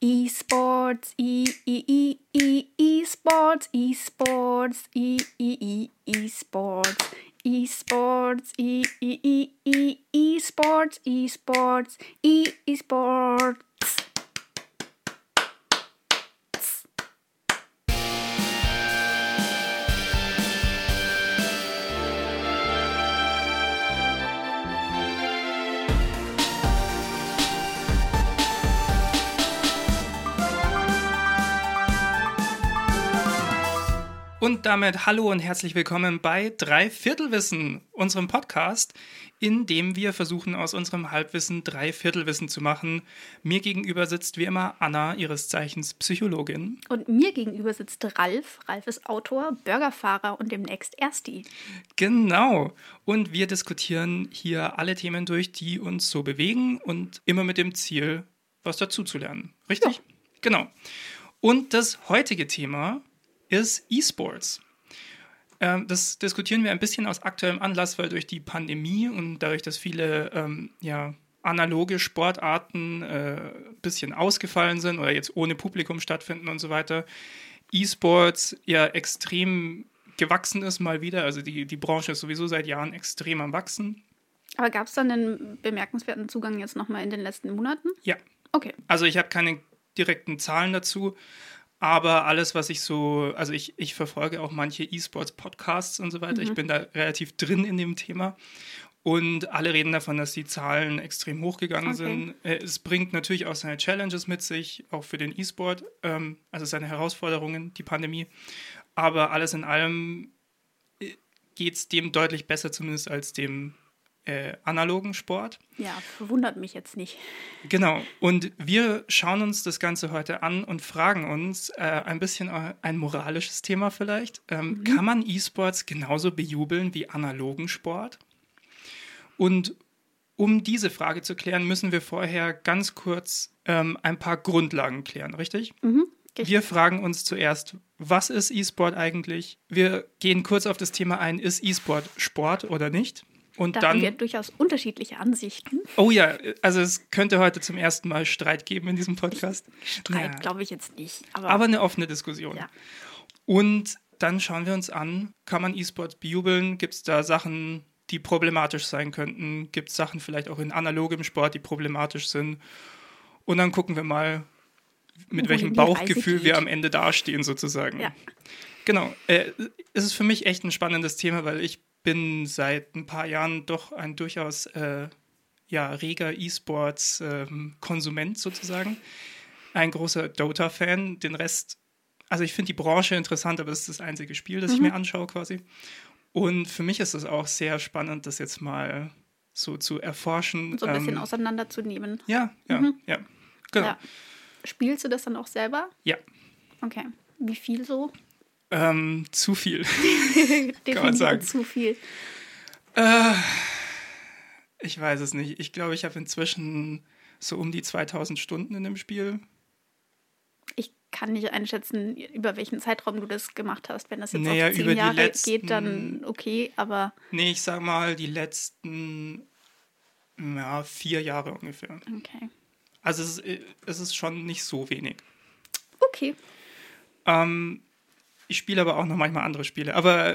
E-Sports, E, E, E, E, E-Sports, E-Sports, E, E, E, E-Sports. E-Sports, E, E, E, E, E-Sports, E-Sports, E, E-Sports. Und damit hallo und herzlich willkommen bei Dreiviertelwissen, unserem Podcast, in dem wir versuchen, aus unserem Halbwissen Dreiviertelwissen zu machen. Mir gegenüber sitzt wie immer Anna, ihres Zeichens Psychologin. Und mir gegenüber sitzt Ralf. Ralf ist Autor, Burgerfahrer und demnächst Ersti. Genau. Und wir diskutieren hier alle Themen durch, die uns so bewegen und immer mit dem Ziel, was dazu zu lernen. Richtig? Ja. Genau. Und das heutige Thema ist E-Sports. Ähm, das diskutieren wir ein bisschen aus aktuellem Anlass, weil durch die Pandemie und dadurch, dass viele ähm, ja, analoge Sportarten ein äh, bisschen ausgefallen sind oder jetzt ohne Publikum stattfinden und so weiter, E-Sports ja extrem gewachsen ist mal wieder. Also die, die Branche ist sowieso seit Jahren extrem am Wachsen. Aber gab es dann einen bemerkenswerten Zugang jetzt nochmal in den letzten Monaten? Ja. Okay. Also ich habe keine direkten Zahlen dazu, aber alles, was ich so, also ich, ich verfolge auch manche E-Sports-Podcasts und so weiter. Mhm. Ich bin da relativ drin in dem Thema. Und alle reden davon, dass die Zahlen extrem hochgegangen okay. sind. Äh, es bringt natürlich auch seine Challenges mit sich, auch für den E-Sport, ähm, also seine Herausforderungen, die Pandemie. Aber alles in allem äh, geht es dem deutlich besser, zumindest als dem äh, analogen Sport. Ja, verwundert mich jetzt nicht. Genau. Und wir schauen uns das Ganze heute an und fragen uns äh, ein bisschen ein moralisches Thema vielleicht. Ähm, mhm. Kann man E-Sports genauso bejubeln wie analogen Sport? Und um diese Frage zu klären, müssen wir vorher ganz kurz ähm, ein paar Grundlagen klären, richtig? Mhm. Wir fragen uns zuerst, was ist E-Sport eigentlich? Wir gehen kurz auf das Thema ein, ist E-Sport Sport oder nicht? Und da dann, haben wir durchaus unterschiedliche Ansichten. Oh ja, also es könnte heute zum ersten Mal Streit geben in diesem Podcast. Streit ja. glaube ich jetzt nicht. Aber, aber eine offene Diskussion. Ja. Und dann schauen wir uns an, kann man E-Sports bejubeln? Gibt es da Sachen, die problematisch sein könnten? Gibt es Sachen vielleicht auch in analogem Sport, die problematisch sind? Und dann gucken wir mal, mit Wo welchem Bauchgefühl wir am Ende dastehen sozusagen. Ja. Genau. Äh, es ist für mich echt ein spannendes Thema, weil ich bin seit ein paar Jahren doch ein durchaus äh, ja, reger E-Sports-Konsument ähm, sozusagen. Ein großer Dota-Fan. Den Rest, also ich finde die Branche interessant, aber es ist das einzige Spiel, das mhm. ich mir anschaue quasi. Und für mich ist es auch sehr spannend, das jetzt mal so zu erforschen. So ein bisschen ähm, auseinanderzunehmen. Ja, ja, mhm. ja. Genau. Ja. Spielst du das dann auch selber? Ja. Okay. Wie viel so? Ähm, zu viel. Kann man sagen. Zu viel. Äh, ich weiß es nicht. Ich glaube, ich habe inzwischen so um die 2000 Stunden in dem Spiel. Ich kann nicht einschätzen, über welchen Zeitraum du das gemacht hast. Wenn das jetzt naja, auf zehn Jahre letzten, geht, dann okay, aber... Nee, ich sag mal die letzten ja, vier Jahre ungefähr. Okay. Also es ist, es ist schon nicht so wenig. Okay. Ähm, ich spiele aber auch noch manchmal andere Spiele. Aber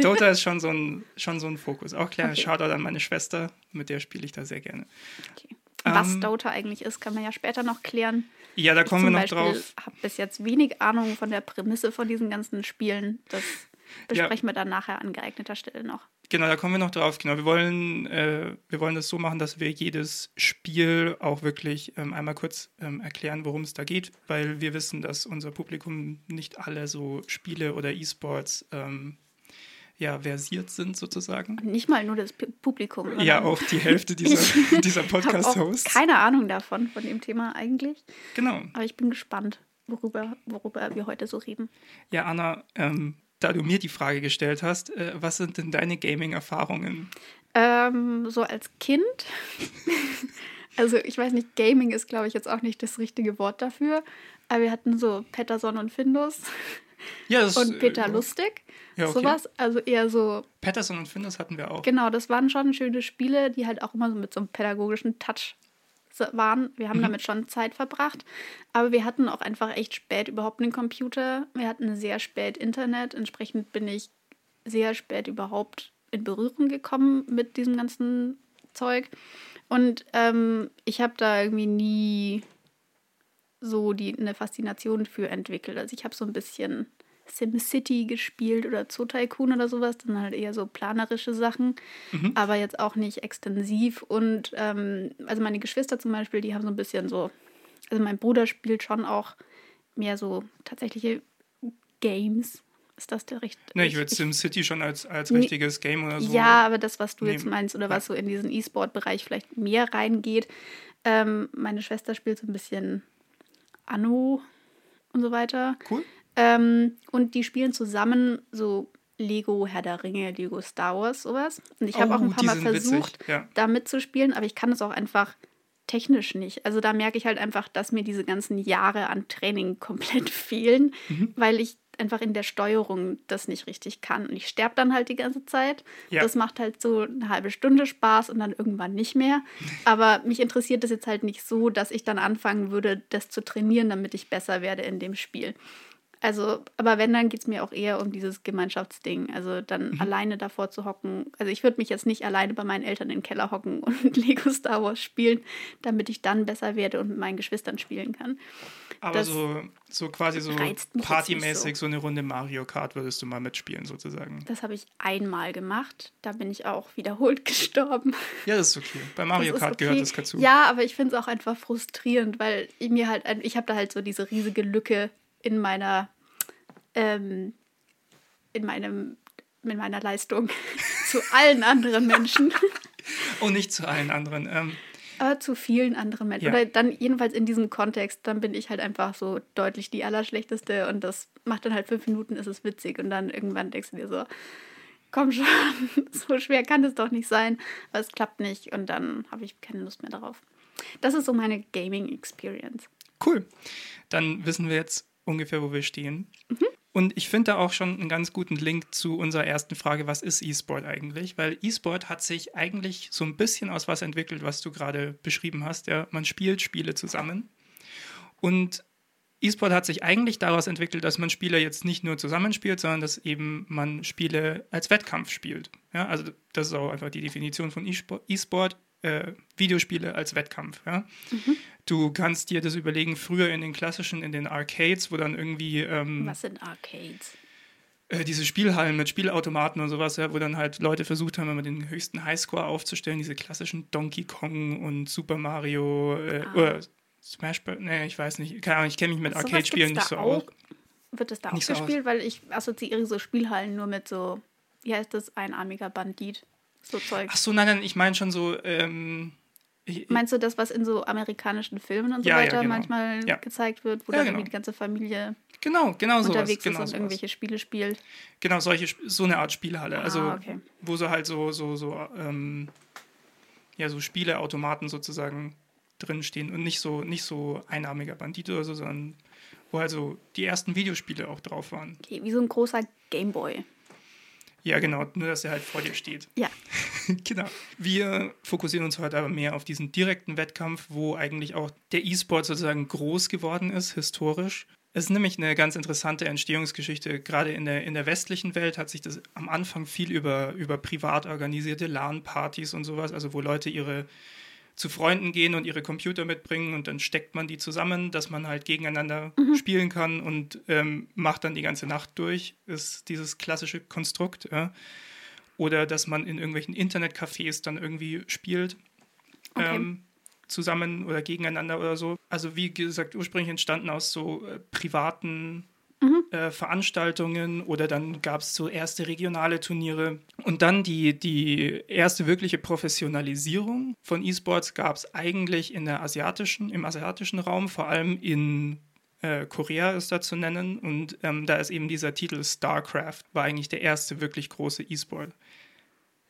Dota ist schon so ein, schon so ein Fokus. Auch klar, okay. Shoutout an meine Schwester, mit der spiele ich da sehr gerne. Okay. Was ähm, Dota eigentlich ist, kann man ja später noch klären. Ja, da kommen wir noch Beispiel drauf. Ich habe bis jetzt wenig Ahnung von der Prämisse von diesen ganzen Spielen. Das besprechen ja. wir dann nachher an geeigneter Stelle noch. Genau, da kommen wir noch drauf. Genau, wir wollen, äh, wir wollen das so machen, dass wir jedes Spiel auch wirklich ähm, einmal kurz ähm, erklären, worum es da geht, weil wir wissen, dass unser Publikum nicht alle so Spiele oder E-Sports ähm, ja, versiert sind sozusagen. Nicht mal nur das P Publikum. Ja, auch die Hälfte dieser, dieser Podcast-Hosts. Keine Ahnung davon, von dem Thema eigentlich. Genau. Aber ich bin gespannt, worüber, worüber wir heute so reden. Ja, Anna, ähm, da du mir die Frage gestellt hast, äh, was sind denn deine Gaming-Erfahrungen? Ähm, so als Kind. also ich weiß nicht, Gaming ist, glaube ich, jetzt auch nicht das richtige Wort dafür. Aber wir hatten so Patterson und Findus. Ja, das, und Peter äh, Lustig. Ja, okay. Sowas. Also eher so. Patterson und Findus hatten wir auch. Genau, das waren schon schöne Spiele, die halt auch immer so mit so einem pädagogischen Touch waren. Wir haben Mhm. damit schon Zeit verbracht. Aber wir hatten auch einfach echt spät überhaupt einen Computer. Wir hatten sehr spät Internet. Entsprechend bin ich sehr spät überhaupt in Berührung gekommen mit diesem ganzen Zeug. Und ähm, ich habe da irgendwie nie so die, eine Faszination für entwickelt. Also ich habe so ein bisschen SimCity gespielt oder Zoo Tycoon oder sowas, dann halt eher so planerische Sachen, aber jetzt auch nicht extensiv. Und ähm, also meine Geschwister zum Beispiel, die haben so ein bisschen so, also mein Bruder spielt schon auch mehr so tatsächliche Games. Ist das der richtige? Ne, ich würde SimCity schon als, als richtiges Game oder so. Ja, aber das, was du jetzt Nee. meinst oder was so in diesen E-Sport-Bereich vielleicht mehr reingeht. Ähm, meine Schwester spielt so ein bisschen Anno und so weiter. Cool. Ähm, und die spielen zusammen so Lego Herr der Ringe, Lego Star Wars, sowas. Und ich habe auch Oh, ein paar die Mal witzig, versucht, ja. da mitzuspielen, aber ich kann es auch einfach technisch nicht. Also da merke ich halt einfach, dass mir diese ganzen Jahre an Training komplett fehlen, Mhm. weil ich einfach in der Steuerung das nicht richtig kann. Und ich sterbe dann halt die ganze Zeit. Ja. Das macht halt so eine halbe Stunde Spaß und dann irgendwann nicht mehr. Aber mich interessiert das jetzt halt nicht so, dass ich dann anfangen würde, das zu trainieren, damit ich besser werde in dem Spiel. Also, aber wenn, dann geht es mir auch eher um dieses Gemeinschaftsding. Also dann Mhm. alleine davor zu hocken. Also ich würde mich jetzt nicht alleine bei meinen Eltern in den Keller hocken und Lego Star Wars spielen, damit ich dann besser werde und mit meinen Geschwistern spielen kann. Aber das so, so quasi so partymäßig nicht so. eine Runde Mario Kart würdest du mal mitspielen, sozusagen. Das habe ich einmal gemacht. Da bin ich auch wiederholt gestorben. Ja, das ist okay. Bei Mario Das Kart okay. gehört das dazu. Ja, aber ich finde es auch einfach frustrierend, weil ich mir halt, ich habe da halt so diese riesige Lücke in meiner, ähm, in meinem, in meiner Leistung zu allen anderen Menschen, Und nicht zu allen anderen. Ähm, aber zu vielen anderen Menschen. Ja. Oder dann jedenfalls in diesem Kontext, dann bin ich halt einfach so deutlich die Allerschlechteste und das macht dann halt fünf Minuten, ist es witzig und dann irgendwann denkst du dir so, komm schon, so schwer kann es doch nicht sein, aber es klappt nicht und dann habe ich keine Lust mehr darauf. Das ist so meine Gaming-Experience. Cool. Dann wissen wir jetzt ungefähr, wo wir stehen. Und ich finde da auch schon einen ganz guten Link zu unserer ersten Frage, was ist E-Sport eigentlich? Weil E-Sport hat sich eigentlich so ein bisschen aus was entwickelt, was du gerade beschrieben hast. Ja? Man spielt Spiele zusammen. Und E-Sport hat sich eigentlich daraus entwickelt, dass man Spiele jetzt nicht nur zusammenspielt, sondern dass eben man Spiele als Wettkampf spielt. Ja? Also das ist auch einfach die Definition von E-Sport. Äh, Videospiele als Wettkampf. Ja? Du kannst dir das überlegen, früher in den klassischen, in den Arcades, wo dann irgendwie ähm, Was sind Arcades? äh, diese Spielhallen mit Spielautomaten und sowas, ja, wo dann halt Leute versucht haben, immer den höchsten Highscore aufzustellen, diese klassischen Donkey Kong und Super Mario äh, Ah. oder Smash Bros. Nee, ich weiß nicht. Keine Ahnung, ich kenne mich mit Arcade-Spielen nicht so aus. auch? Wird das da auch so gespielt? Weil ich assoziiere so Spielhallen nur mit so, wie heißt das, einarmiger Bandit. So Zeug. Ach so, nein, nein, ich meine schon so, ähm, ich, Meinst du das, was in so amerikanischen Filmen und so Ja, ja, weiter genau. manchmal Ja. gezeigt wird, wo Ja, dann genau. irgendwie die ganze Familie genau, genau sowas. unterwegs Genau, ist und sowas. irgendwelche Spiele spielt? genau solche, so eine Art Spielhalle. Also, Ah, okay. wo so halt so, so, so, ähm, ja, so Spieleautomaten sozusagen drinstehen und nicht so, nicht so einarmiger Bandit oder so, sondern wo halt so die ersten Videospiele auch drauf waren. Okay, wie so ein großer Gameboy. Ja, genau, nur dass er halt vor dir steht. Ja. genau. Wir fokussieren uns heute aber mehr auf diesen direkten Wettkampf, wo eigentlich auch der E-Sport sozusagen groß geworden ist, historisch. Es ist nämlich eine ganz interessante Entstehungsgeschichte. Gerade in der, in der westlichen Welt hat sich das am Anfang viel über, über privat organisierte LAN-Partys und sowas, also wo Leute ihre zu Freunden gehen und ihre Computer mitbringen und dann steckt man die zusammen, dass man halt gegeneinander spielen kann und ähm, macht dann die ganze Nacht durch, ist dieses klassische Konstrukt. Ja. Oder dass man in irgendwelchen Internetcafés dann irgendwie spielt. Okay. Ähm, zusammen oder gegeneinander oder so. Also wie gesagt, ursprünglich entstanden aus so äh, privaten äh, Veranstaltungen oder dann gab es so erste regionale Turniere. Und dann die, die erste wirkliche Professionalisierung von E-Sports gab es eigentlich in der asiatischen, im asiatischen Raum, vor allem in äh, Korea ist da zu nennen. Und ähm, da ist eben dieser Titel StarCraft, war eigentlich der erste wirklich große E-Sport.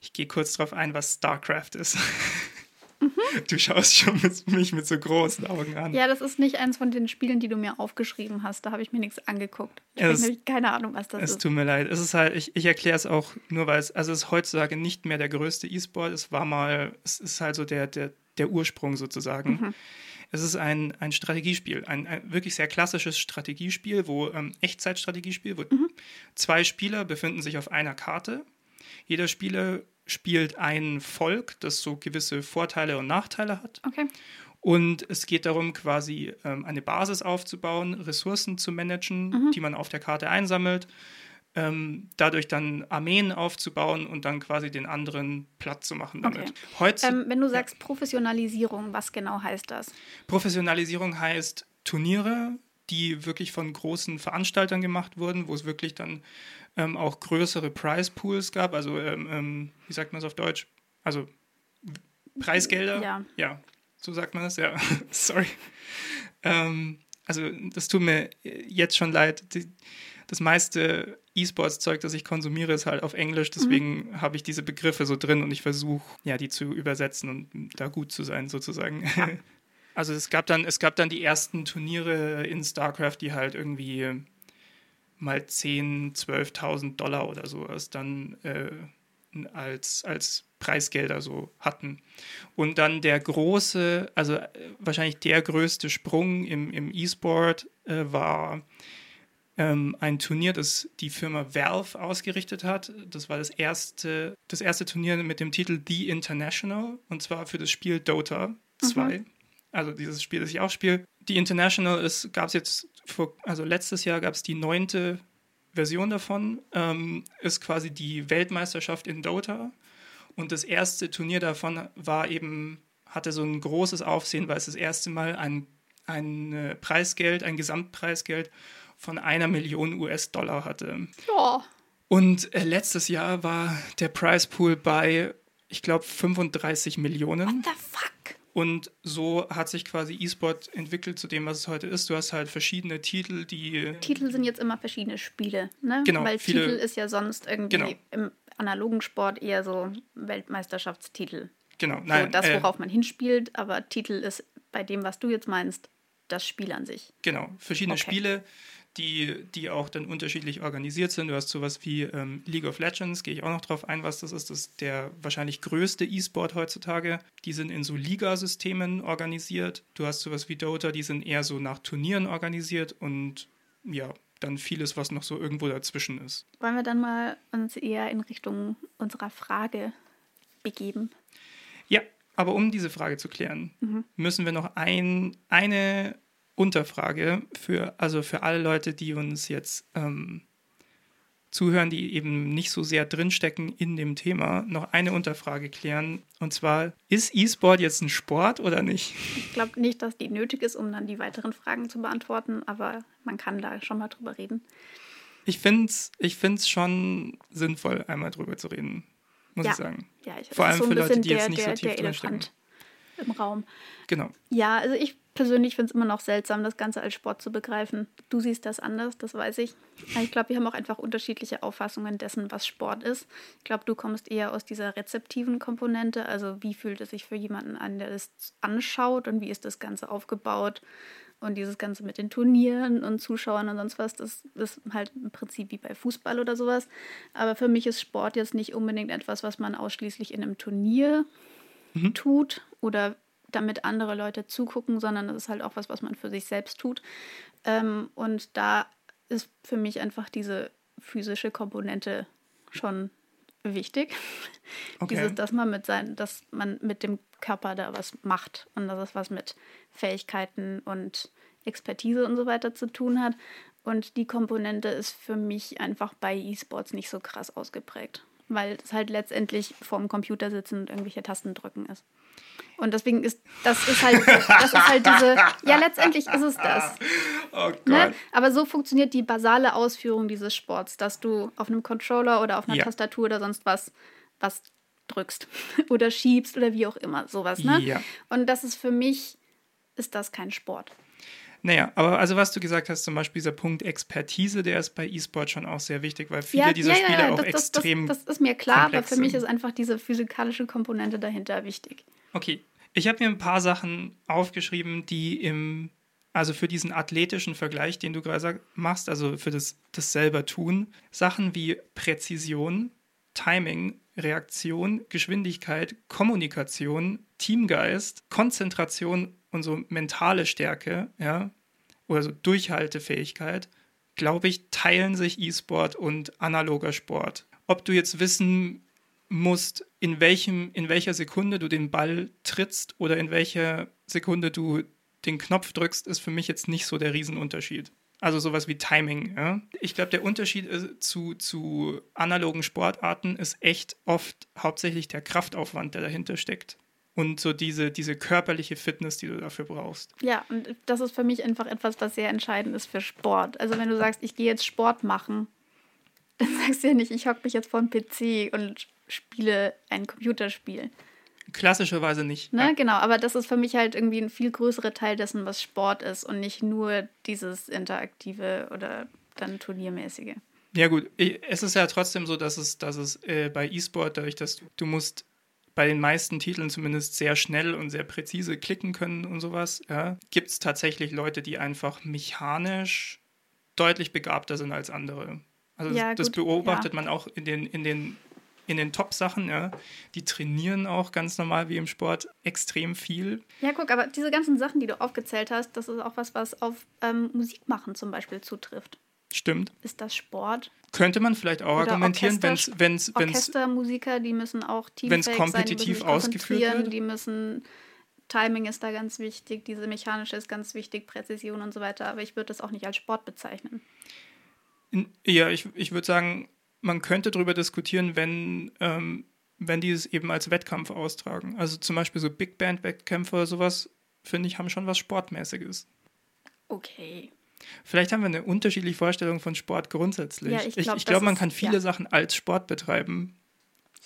Ich gehe kurz darauf ein, was StarCraft ist. Du schaust schon mit, mich mit so großen Augen an. Ja, das ist nicht eins von den Spielen, die du mir aufgeschrieben hast. Da habe ich mir nichts angeguckt. Ich habe keine Ahnung, was das Es ist. tut mir leid. Es ist halt, ich, ich erkläre es auch nur, weil es, also es ist heutzutage nicht mehr der größte E-Sport. Es war mal, es ist halt so der, der der Ursprung sozusagen. Mhm. Es ist ein, ein Strategiespiel, ein, ein wirklich sehr klassisches Strategiespiel, wo ähm, Echtzeitstrategiespiel, wo mhm. zwei Spieler befinden sich auf einer Karte. Jeder Spieler spielt ein Volk, das so gewisse Vorteile und Nachteile hat. Okay. Und es geht darum, quasi ähm, eine Basis aufzubauen, Ressourcen zu managen, mhm. die man auf der Karte einsammelt, ähm, dadurch dann Armeen aufzubauen und dann quasi den anderen platt zu machen damit. Okay. Ähm, wenn du sagst ja. Professionalisierung, was genau heißt das? Professionalisierung heißt Turniere, die wirklich von großen Veranstaltern gemacht wurden, wo es wirklich dann ähm, auch größere Prize Pools gab, also ähm, ähm, wie sagt man es auf Deutsch? Also Preisgelder. Ja. ja, so sagt man das, ja. Sorry. Ähm, also das tut mir jetzt schon leid. Die, das meiste E-Sports-Zeug, das ich konsumiere, ist halt auf Englisch. Deswegen mhm. habe ich diese Begriffe so drin und ich versuche, ja, die zu übersetzen und da gut zu sein, sozusagen. also es gab dann, es gab dann die ersten Turniere in StarCraft, die halt irgendwie mal 10.000, 12.000 Dollar oder sowas dann äh, als, als Preisgelder so hatten. Und dann der große, also äh, wahrscheinlich der größte Sprung im, im E-Sport äh, war ähm, ein Turnier, das die Firma Valve ausgerichtet hat. Das war das erste, das erste Turnier mit dem Titel The International und zwar für das Spiel Dota 2. Mhm. Also dieses Spiel, das ich auch spiele. The International gab es jetzt vor, also letztes Jahr gab es die neunte Version davon, ähm, ist quasi die Weltmeisterschaft in Dota. Und das erste Turnier davon war eben, hatte so ein großes Aufsehen, weil es das erste Mal ein, ein äh, Preisgeld, ein Gesamtpreisgeld von einer Million US-Dollar hatte. Ja. Und äh, letztes Jahr war der Prize Pool bei, ich glaube, 35 Millionen. What the fuck? Und so hat sich quasi E-Sport entwickelt zu dem, was es heute ist. Du hast halt verschiedene Titel, die. Titel sind jetzt immer verschiedene Spiele, ne? Genau. Weil viele, Titel ist ja sonst irgendwie genau. im analogen Sport eher so Weltmeisterschaftstitel. Genau, nein. So das, äh, worauf äh, man hinspielt, aber Titel ist bei dem, was du jetzt meinst, das Spiel an sich. Genau, verschiedene okay. Spiele die, die auch dann unterschiedlich organisiert sind. Du hast sowas wie ähm, League of Legends, gehe ich auch noch drauf ein, was das ist. Das ist der wahrscheinlich größte E-Sport heutzutage. Die sind in so Ligasystemen organisiert. Du hast sowas wie Dota, die sind eher so nach Turnieren organisiert und ja, dann vieles, was noch so irgendwo dazwischen ist. Wollen wir dann mal uns eher in Richtung unserer Frage begeben? Ja, aber um diese Frage zu klären, mhm. müssen wir noch ein, eine Unterfrage für, also für alle Leute, die uns jetzt ähm, zuhören, die eben nicht so sehr drinstecken in dem Thema, noch eine Unterfrage klären. Und zwar, ist E-Sport jetzt ein Sport oder nicht? Ich glaube nicht, dass die nötig ist, um dann die weiteren Fragen zu beantworten, aber man kann da schon mal drüber reden. Ich finde es ich find's schon sinnvoll, einmal drüber zu reden, muss ja. ich sagen. Ja, ich, Vor allem so für Leute, die der, jetzt nicht der, so tief drinstecken. Im Raum. Genau. Ja, also ich persönlich finde es immer noch seltsam, das Ganze als Sport zu begreifen. Du siehst das anders, das weiß ich. Ich glaube, wir haben auch einfach unterschiedliche Auffassungen dessen, was Sport ist. Ich glaube, du kommst eher aus dieser rezeptiven Komponente, also wie fühlt es sich für jemanden an, der es anschaut und wie ist das Ganze aufgebaut. Und dieses Ganze mit den Turnieren und Zuschauern und sonst was, das ist halt im Prinzip wie bei Fußball oder sowas. Aber für mich ist Sport jetzt nicht unbedingt etwas, was man ausschließlich in einem Turnier mhm. tut oder damit andere Leute zugucken, sondern das ist halt auch was, was man für sich selbst tut. Ähm, und da ist für mich einfach diese physische Komponente schon wichtig. Okay. Dieses, dass man mit sein, dass man mit dem Körper da was macht und dass es was mit Fähigkeiten und Expertise und so weiter zu tun hat. Und die Komponente ist für mich einfach bei E-Sports nicht so krass ausgeprägt, weil es halt letztendlich vorm Computer sitzen und irgendwelche Tasten drücken ist. Und deswegen ist das ist halt das ist halt diese ja letztendlich ist es das. Oh ne? Aber so funktioniert die basale Ausführung dieses Sports, dass du auf einem Controller oder auf einer ja. Tastatur oder sonst was was drückst oder schiebst oder wie auch immer sowas. Ne? Ja. Und das ist für mich ist das kein Sport. Naja, aber also was du gesagt hast, zum Beispiel dieser Punkt Expertise, der ist bei E-Sport schon auch sehr wichtig, weil viele ja, dieser ja, Spiele ja, auch das, extrem. Das, das, ist mir klar, aber für mich ist einfach diese physikalische Komponente dahinter wichtig. Okay, ich habe mir ein paar Sachen aufgeschrieben, die im, also für diesen athletischen Vergleich, den du gerade machst, also für das, das selber tun, Sachen wie Präzision, Timing, Reaktion, Geschwindigkeit, Kommunikation, Teamgeist, Konzentration und so mentale Stärke, ja, oder so Durchhaltefähigkeit, glaube ich, teilen sich E-Sport und analoger Sport. Ob du jetzt wissen musst, in, welchem, in welcher Sekunde du den Ball trittst oder in welcher Sekunde du den Knopf drückst, ist für mich jetzt nicht so der Riesenunterschied. Also sowas wie Timing. Ja? Ich glaube, der Unterschied zu, zu analogen Sportarten ist echt oft hauptsächlich der Kraftaufwand, der dahinter steckt. Und so diese, diese körperliche Fitness, die du dafür brauchst. Ja, und das ist für mich einfach etwas, was sehr entscheidend ist für Sport. Also wenn du sagst, ich gehe jetzt Sport machen, dann sagst du ja nicht, ich hocke mich jetzt vor den PC und spiele ein Computerspiel. Klassischerweise nicht. Ne, ja. genau, aber das ist für mich halt irgendwie ein viel größerer Teil dessen, was Sport ist und nicht nur dieses interaktive oder dann turniermäßige. Ja gut, es ist ja trotzdem so, dass es, dass es äh, bei E-Sport, dadurch, dass du, du musst bei den meisten Titeln zumindest sehr schnell und sehr präzise klicken können und sowas, ja, gibt es tatsächlich Leute, die einfach mechanisch deutlich begabter sind als andere. Also ja, das, das beobachtet ja. man auch in den, in den in den Top-Sachen, ja. Die trainieren auch ganz normal wie im Sport extrem viel. Ja, guck, aber diese ganzen Sachen, die du aufgezählt hast, das ist auch was, was auf ähm, Musikmachen zum Beispiel zutrifft. Stimmt. Ist das Sport? Könnte man vielleicht auch Oder argumentieren, wenn es. Wenn's, Orchestermusiker, die müssen auch teamfähig Wenn es kompetitiv sein, ausgeführt wird. Die müssen. Timing ist da ganz wichtig, diese mechanische ist ganz wichtig, Präzision und so weiter. Aber ich würde das auch nicht als Sport bezeichnen. Ja, ich, ich würde sagen, man könnte darüber diskutieren, wenn, ähm, wenn die es eben als Wettkampf austragen. Also zum Beispiel so Big Band-Wettkämpfe oder sowas, finde ich, haben schon was Sportmäßiges. Okay. Vielleicht haben wir eine unterschiedliche Vorstellung von Sport grundsätzlich. Ja, ich glaube, glaub, man kann viele ja. Sachen als Sport betreiben.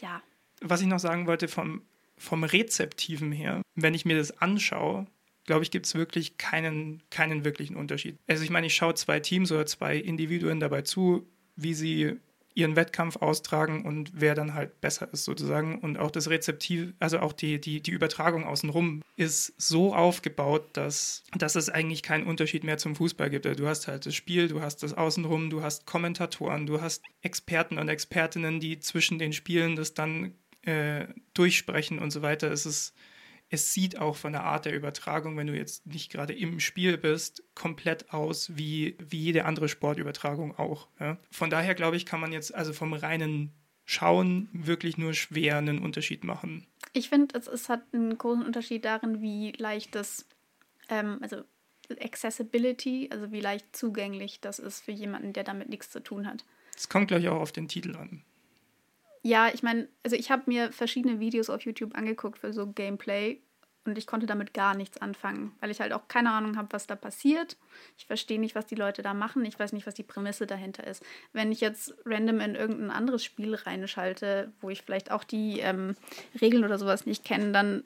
Ja. Was ich noch sagen wollte vom, vom Rezeptiven her, wenn ich mir das anschaue, glaube ich, gibt es wirklich keinen, keinen wirklichen Unterschied. Also ich meine, ich schaue zwei Teams oder zwei Individuen dabei zu, wie sie ihren Wettkampf austragen und wer dann halt besser ist sozusagen. Und auch das Rezeptiv, also auch die, die, die Übertragung außenrum ist so aufgebaut, dass, dass es eigentlich keinen Unterschied mehr zum Fußball gibt. Du hast halt das Spiel, du hast das Außenrum, du hast Kommentatoren, du hast Experten und Expertinnen, die zwischen den Spielen das dann äh, durchsprechen und so weiter. Es ist es sieht auch von der Art der Übertragung, wenn du jetzt nicht gerade im Spiel bist, komplett aus wie, wie jede andere Sportübertragung auch. Ja? Von daher glaube ich, kann man jetzt also vom reinen Schauen wirklich nur schwer einen Unterschied machen. Ich finde, es, es hat einen großen Unterschied darin, wie leicht das, ähm, also Accessibility, also wie leicht zugänglich das ist für jemanden, der damit nichts zu tun hat. Es kommt gleich auch auf den Titel an. Ja, ich meine, also ich habe mir verschiedene Videos auf YouTube angeguckt für so Gameplay und ich konnte damit gar nichts anfangen, weil ich halt auch keine Ahnung habe, was da passiert. Ich verstehe nicht, was die Leute da machen. Ich weiß nicht, was die Prämisse dahinter ist. Wenn ich jetzt random in irgendein anderes Spiel reinschalte, wo ich vielleicht auch die ähm, Regeln oder sowas nicht kenne, dann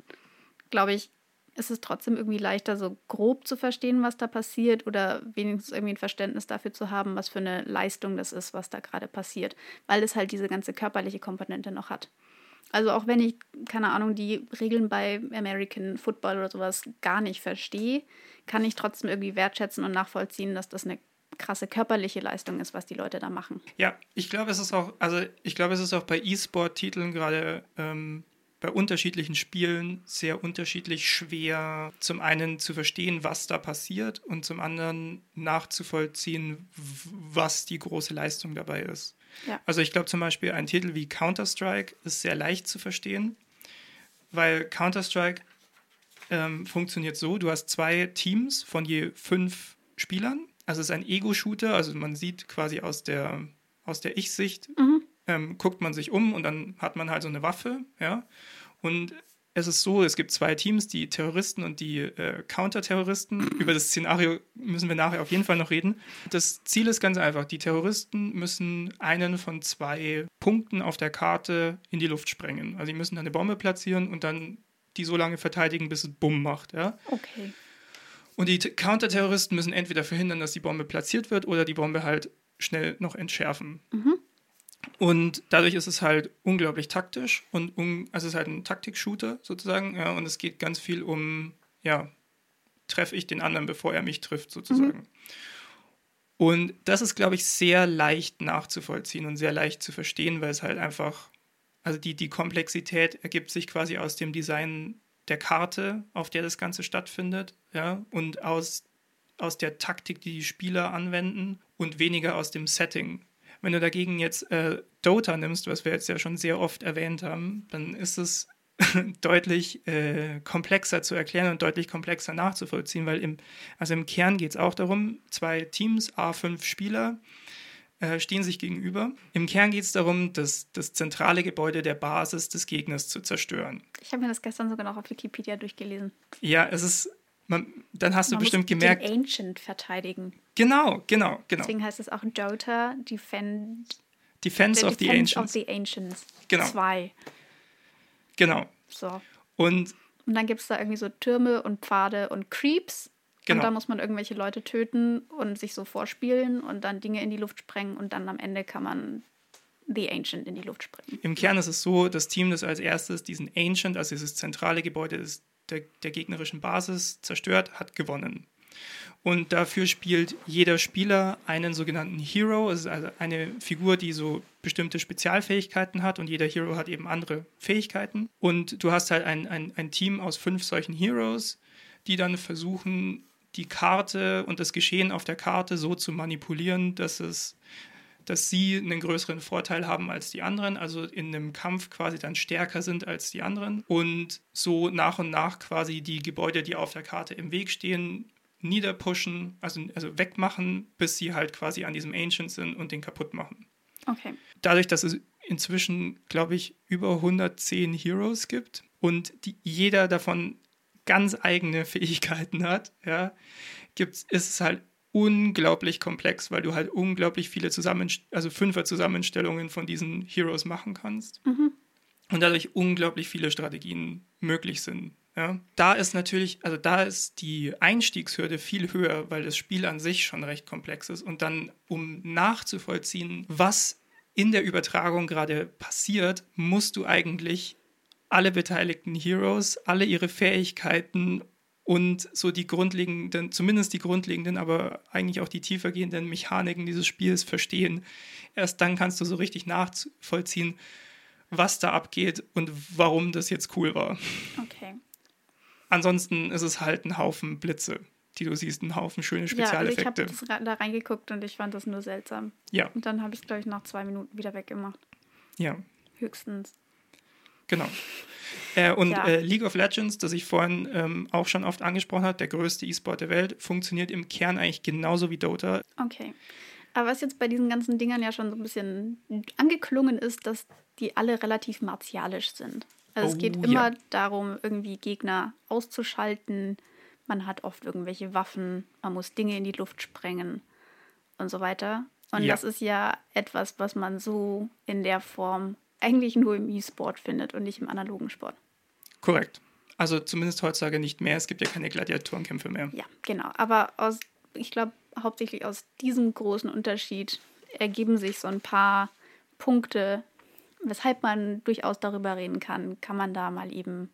glaube ich, ist es trotzdem irgendwie leichter, so grob zu verstehen, was da passiert oder wenigstens irgendwie ein Verständnis dafür zu haben, was für eine Leistung das ist, was da gerade passiert, weil es halt diese ganze körperliche Komponente noch hat. Also auch wenn ich, keine Ahnung, die Regeln bei American Football oder sowas gar nicht verstehe, kann ich trotzdem irgendwie wertschätzen und nachvollziehen, dass das eine krasse körperliche Leistung ist, was die Leute da machen. Ja, ich glaube, es ist auch, also ich glaube, es ist auch bei E-Sport-Titeln gerade ähm, bei unterschiedlichen Spielen sehr unterschiedlich schwer, zum einen zu verstehen, was da passiert und zum anderen nachzuvollziehen, was die große Leistung dabei ist. Ja. Also ich glaube zum Beispiel ein Titel wie Counter-Strike ist sehr leicht zu verstehen, weil Counter-Strike ähm, funktioniert so, du hast zwei Teams von je fünf Spielern. Also es ist ein Ego-Shooter, also man sieht quasi aus der, aus der Ich-Sicht, mhm ähm, guckt man sich um und dann hat man halt so eine Waffe, ja. Und es ist so, es gibt zwei Teams, die Terroristen und die äh, Counterterroristen. Über das Szenario müssen wir nachher auf jeden Fall noch reden. Das Ziel ist ganz einfach. Die Terroristen müssen einen von zwei Punkten auf der Karte in die Luft sprengen. Also sie müssen dann eine Bombe platzieren und dann die so lange verteidigen, bis es Bumm macht. Ja? Okay. Und die Counterterroristen müssen entweder verhindern, dass die Bombe platziert wird oder die Bombe halt schnell noch entschärfen. Mhm. Und dadurch ist es halt unglaublich taktisch und un, also es ist halt ein Taktik-Shooter sozusagen, ja, und es geht ganz viel um, ja, treffe ich den anderen, bevor er mich trifft, sozusagen. Mhm. Und das ist, glaube ich, sehr leicht nachzuvollziehen und sehr leicht zu verstehen, weil es halt einfach, also die, die Komplexität ergibt sich quasi aus dem Design der Karte, auf der das Ganze stattfindet, ja, und aus, aus der Taktik, die die Spieler anwenden und weniger aus dem Setting. Wenn du dagegen jetzt äh, Dota nimmst, was wir jetzt ja schon sehr oft erwähnt haben, dann ist es deutlich äh, komplexer zu erklären und deutlich komplexer nachzuvollziehen, weil im, also im Kern geht es auch darum, zwei Teams, A5 Spieler, äh, stehen sich gegenüber. Im Kern geht es darum, das, das zentrale Gebäude der Basis des Gegners zu zerstören. Ich habe mir das gestern sogar noch auf Wikipedia durchgelesen. Ja, es ist. Man, dann hast Man du bestimmt muss gemerkt. Den Ancient verteidigen. Genau, genau, genau. Deswegen heißt es auch Dota Defend, Defense of the Defense Ancients. of the Ancients. Genau. Zwei. Genau. So. Und Und dann gibt es da irgendwie so Türme und Pfade und Creeps. Genau. Und da muss man irgendwelche Leute töten und sich so vorspielen und dann Dinge in die Luft sprengen und dann am Ende kann man The Ancient in die Luft sprengen. im Kern ist es so, das Team, das als erstes diesen Ancient, also dieses zentrale Gebäude des, der, der gegnerischen Basis zerstört, hat gewonnen. Und dafür spielt jeder Spieler einen sogenannten Hero, also eine Figur, die so bestimmte Spezialfähigkeiten hat und jeder Hero hat eben andere Fähigkeiten. Und du hast halt ein, ein, ein Team aus fünf solchen Heroes, die dann versuchen, die Karte und das Geschehen auf der Karte so zu manipulieren, dass es dass sie einen größeren Vorteil haben als die anderen, also in einem Kampf quasi dann stärker sind als die anderen und so nach und nach quasi die Gebäude, die auf der Karte im Weg stehen, niederpushen, also, also wegmachen, bis sie halt quasi an diesem Ancient sind und den kaputt machen. Okay. Dadurch, dass es inzwischen, glaube ich, über 110 Heroes gibt und die, jeder davon ganz eigene Fähigkeiten hat, ja, gibt's, ist es halt unglaublich komplex, weil du halt unglaublich viele zusammen, also fünfer Zusammenstellungen von diesen Heroes machen kannst. Und dadurch unglaublich viele Strategien möglich sind. Ja. Da ist natürlich, also da ist die Einstiegshürde viel höher, weil das Spiel an sich schon recht komplex ist. Und dann, um nachzuvollziehen, was in der Übertragung gerade passiert, musst du eigentlich alle beteiligten Heroes, alle ihre Fähigkeiten und so die grundlegenden, zumindest die grundlegenden, aber eigentlich auch die tiefergehenden Mechaniken dieses Spiels verstehen. Erst dann kannst du so richtig nachvollziehen, was da abgeht und warum das jetzt cool war. Okay. Ansonsten ist es halt ein Haufen Blitze, die du siehst, ein Haufen schöne Ja, also ich habe Spezialeffekte. da reingeguckt und ich fand das nur seltsam. Ja, Und dann habe ich es, glaube ich, nach zwei Minuten wieder weggemacht. ja, Höchstens. Genau. Äh, und Ja. äh, League of Legends, das ich vorhin ähm, auch schon oft angesprochen habe, der größte E-Sport der Welt, funktioniert im Kern eigentlich genauso wie Dota. Okay. Aber was jetzt bei diesen ganzen Dingern ja schon so ein bisschen angeklungen ist, dass die alle relativ martialisch sind. Also es Oh, geht ja. immer darum, irgendwie Gegner auszuschalten. Man hat oft irgendwelche Waffen, man muss Dinge in die Luft sprengen und so weiter. Und Ja. das ist ja etwas, was man so in der Form eigentlich nur im E-Sport findet und nicht im analogen Sport. Korrekt. Also zumindest heutzutage nicht mehr. Es gibt ja keine Gladiatorenkämpfe mehr. Ja, genau. Aber aus, ich glaube, hauptsächlich aus diesem großen Unterschied ergeben sich so ein paar Punkte, weshalb man durchaus darüber reden kann, kann man da mal eben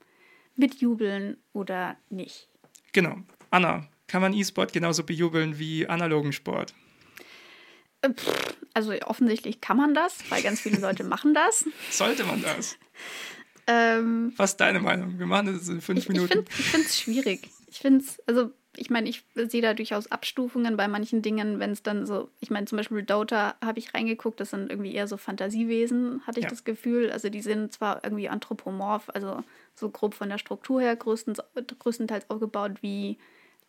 mitjubeln oder nicht. Genau. Anna, kann man E-Sport genauso bejubeln wie analogen Sport? Pff, Also offensichtlich kann man das, weil ganz viele Leute machen das. Sollte man das? Ähm, Was ist deine Meinung? Wir machen das in fünf ich ich Minuten. finde es schwierig. Ich finde es, also ich meine, ich sehe da durchaus Abstufungen bei manchen Dingen, wenn es dann so, ich meine, zum Beispiel Dota habe ich reingeguckt, das sind irgendwie eher so Fantasiewesen, hatte ich Ja. das Gefühl. Also die sind zwar irgendwie anthropomorph, also so grob von der Struktur her größtenteils aufgebaut wie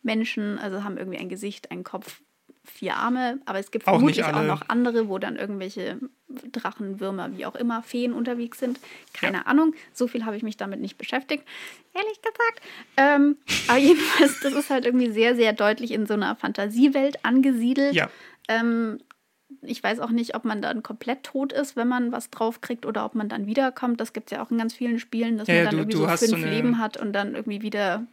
Menschen, also haben irgendwie ein Gesicht, einen Kopf, vier Arme, aber es gibt Auch vermutlich auch noch andere, wo dann irgendwelche Drachen, Würmer, wie auch immer, Feen unterwegs sind. Keine Ahnung. So viel habe ich mich damit nicht beschäftigt, ehrlich gesagt. Ähm, aber jedenfalls, das ist halt irgendwie sehr, sehr deutlich in so einer Fantasiewelt angesiedelt. Ja, Ähm, ich weiß auch nicht, ob man dann komplett tot ist, wenn man was draufkriegt oder ob man dann wiederkommt. Das gibt es ja auch in ganz vielen Spielen, dass Ja, man ja, dann du- irgendwie so fünf so eine- Leben hat und dann irgendwie wieder.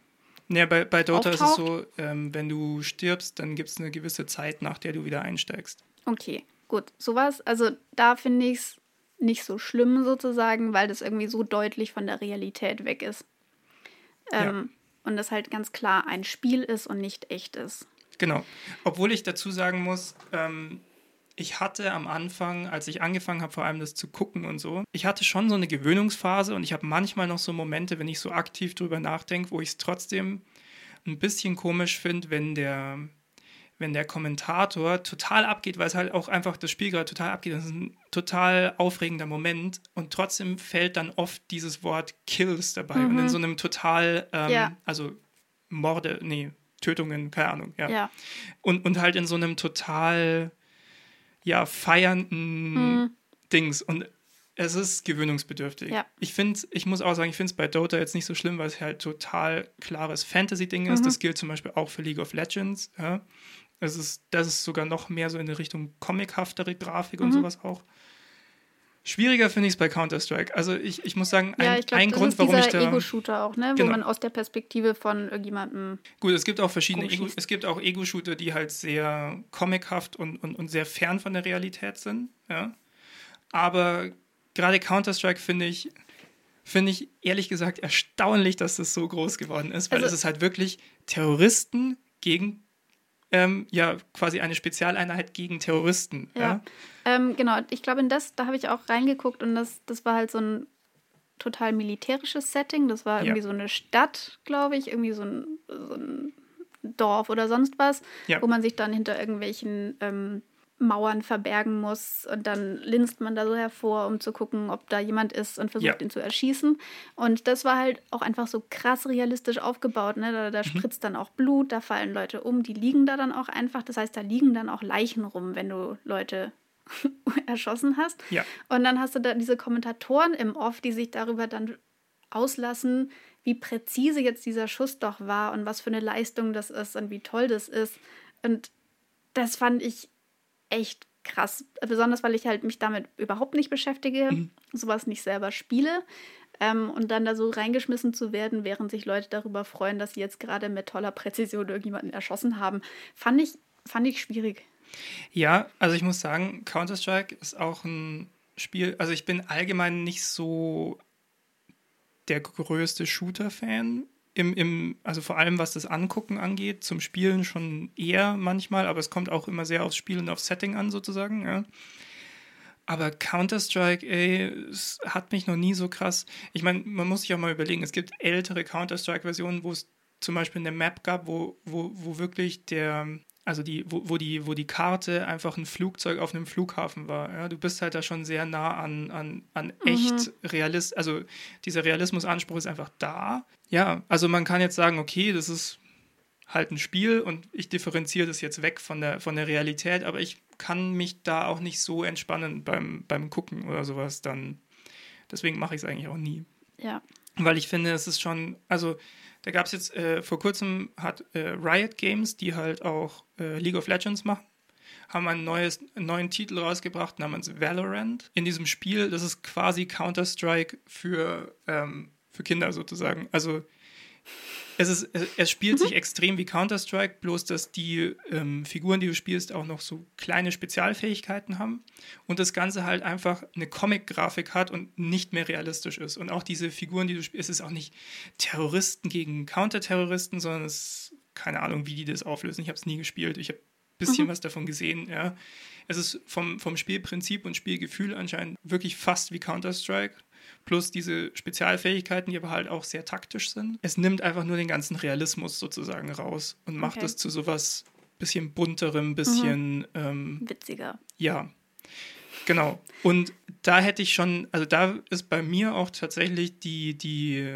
Ja bei, bei Dota ist es so, Auftaucht. ähm, wenn du stirbst, dann gibt es eine gewisse Zeit, nach der du wieder einsteigst. Okay, gut. Sowas, also da finde ich es nicht so schlimm sozusagen, weil das irgendwie so deutlich von der Realität weg ist. Ähm, Und das halt ganz klar ein Spiel ist und nicht echt ist. Genau. Obwohl ich dazu sagen muss, ähm, ich hatte am Anfang, als ich angefangen habe, vor allem das zu gucken und so, ich hatte schon so eine Gewöhnungsphase und ich habe manchmal noch so Momente, wenn ich so aktiv drüber nachdenke, wo ich es trotzdem ein bisschen komisch finde, wenn der, wenn der Kommentator total abgeht, weil es halt auch einfach das Spiel gerade total abgeht. Das ist ein total aufregender Moment und trotzdem fällt dann oft dieses Wort Kills dabei mhm. und in so einem total, ähm, ja. also Morde, nee, Tötungen, keine Ahnung, ja. ja. Und, und halt in so einem total, ja, feiernden mhm. Dings. Und es ist gewöhnungsbedürftig. Ja. Ich finde, ich muss auch sagen, ich finde es bei Dota jetzt nicht so schlimm, weil es halt total klares Fantasy-Ding ist. Mhm. Das gilt zum Beispiel auch für League of Legends. Ja. Es ist, das ist sogar noch mehr so in die Richtung comichaftere Grafik mhm. und sowas auch. Schwieriger finde ich es bei Counter-Strike. Also ich, ich muss sagen, ein, ja, ich glaub, ein Grund, warum ich da... Ego-Shooter auch, ne? Genau. Wo man aus der Perspektive von irgendjemandem... Gut, es gibt auch verschiedene Ego, es gibt auch Ego-Shooter, die halt sehr comichaft und, und, und sehr fern von der Realität sind, ja. Aber gerade Counter-Strike finde ich, finde ich ehrlich gesagt erstaunlich, dass das so groß geworden ist, weil also, es ist halt wirklich Terroristen gegen ähm, ja quasi eine Spezialeinheit gegen Terroristen. Ja, ja? Ähm, genau. Ich glaube, in das, da habe ich auch reingeguckt und das, das war halt so ein total militärisches Setting. Das war irgendwie ja. so eine Stadt, glaube ich, irgendwie so ein, so ein Dorf oder sonst was, ja. wo man sich dann hinter irgendwelchen ähm, Mauern verbergen muss und dann linst man da so hervor, um zu gucken, ob da jemand ist und versucht ja. ihn zu erschießen. Und das war halt auch einfach so krass realistisch aufgebaut. Ne? Da, da mhm. spritzt dann auch Blut, da fallen Leute um, die liegen da dann auch einfach. Das heißt, da liegen dann auch Leichen rum, wenn du Leute erschossen hast. Ja. Und dann hast du da diese Kommentatoren im Off, die sich darüber dann auslassen, wie präzise jetzt dieser Schuss doch war und was für eine Leistung das ist und wie toll das ist. Und das fand ich echt krass. Besonders, weil ich halt mich damit überhaupt nicht beschäftige, mhm. sowas nicht selber spiele. Ähm, und dann da so reingeschmissen zu werden, während sich Leute darüber freuen, dass sie jetzt gerade mit toller Präzision irgendjemanden erschossen haben, fand ich, fand ich schwierig. Ja, also ich muss sagen, Counter-Strike ist auch ein Spiel, also ich bin allgemein nicht so der größte Shooter-Fan im, im, also vor allem was das Angucken angeht, zum Spielen schon eher manchmal, aber es kommt auch immer sehr aufs Spiel und aufs Setting an, sozusagen, ja. Aber Counter-Strike, ey, es hat mich noch nie so krass. Ich meine, man muss sich auch mal überlegen, es gibt ältere Counter-Strike-Versionen, wo es zum Beispiel eine Map gab, wo, wo, wo wirklich der, also die, wo, wo, die, wo die Karte einfach ein Flugzeug auf einem Flughafen war. Ja? Du bist halt da schon sehr nah an, an, an mhm. echt mhm. Realist, also dieser Realismusanspruch ist einfach da. Ja, also man kann jetzt sagen, okay, das ist halt ein Spiel und ich differenziere das jetzt weg von der, von der Realität, aber ich kann mich da auch nicht so entspannen beim, beim Gucken oder sowas dann. Deswegen mache ich es eigentlich auch nie. Ja. Weil ich finde, es ist schon, also da gab es jetzt, äh, vor kurzem hat äh, Riot Games, die halt auch äh, League of Legends machen, haben ein neues, einen neuen Titel rausgebracht namens Valorant. In diesem Spiel, das ist quasi Counter-Strike für, ähm, für Kinder sozusagen. Also es, ist, es spielt sich mhm. extrem wie Counter-Strike, bloß dass die ähm, Figuren, die du spielst, auch noch so kleine Spezialfähigkeiten haben und das Ganze halt einfach eine Comic-Grafik hat und nicht mehr realistisch ist. Und auch diese Figuren, die du spielst, es ist auch nicht Terroristen gegen Counterterroristen, sondern es ist keine Ahnung, wie die das auflösen. Ich habe es nie gespielt. Ich habe ein bisschen mhm. was davon gesehen, ja. Es ist vom, vom Spielprinzip und Spielgefühl anscheinend wirklich fast wie Counter-Strike plus diese Spezialfähigkeiten, die aber halt auch sehr taktisch sind. Es nimmt einfach nur den ganzen Realismus sozusagen raus und macht okay. es zu sowas bisschen bunterem, bisschen mhm. ähm, witziger. Ja, genau. Und da hätte ich schon, also da ist bei mir auch tatsächlich die, die,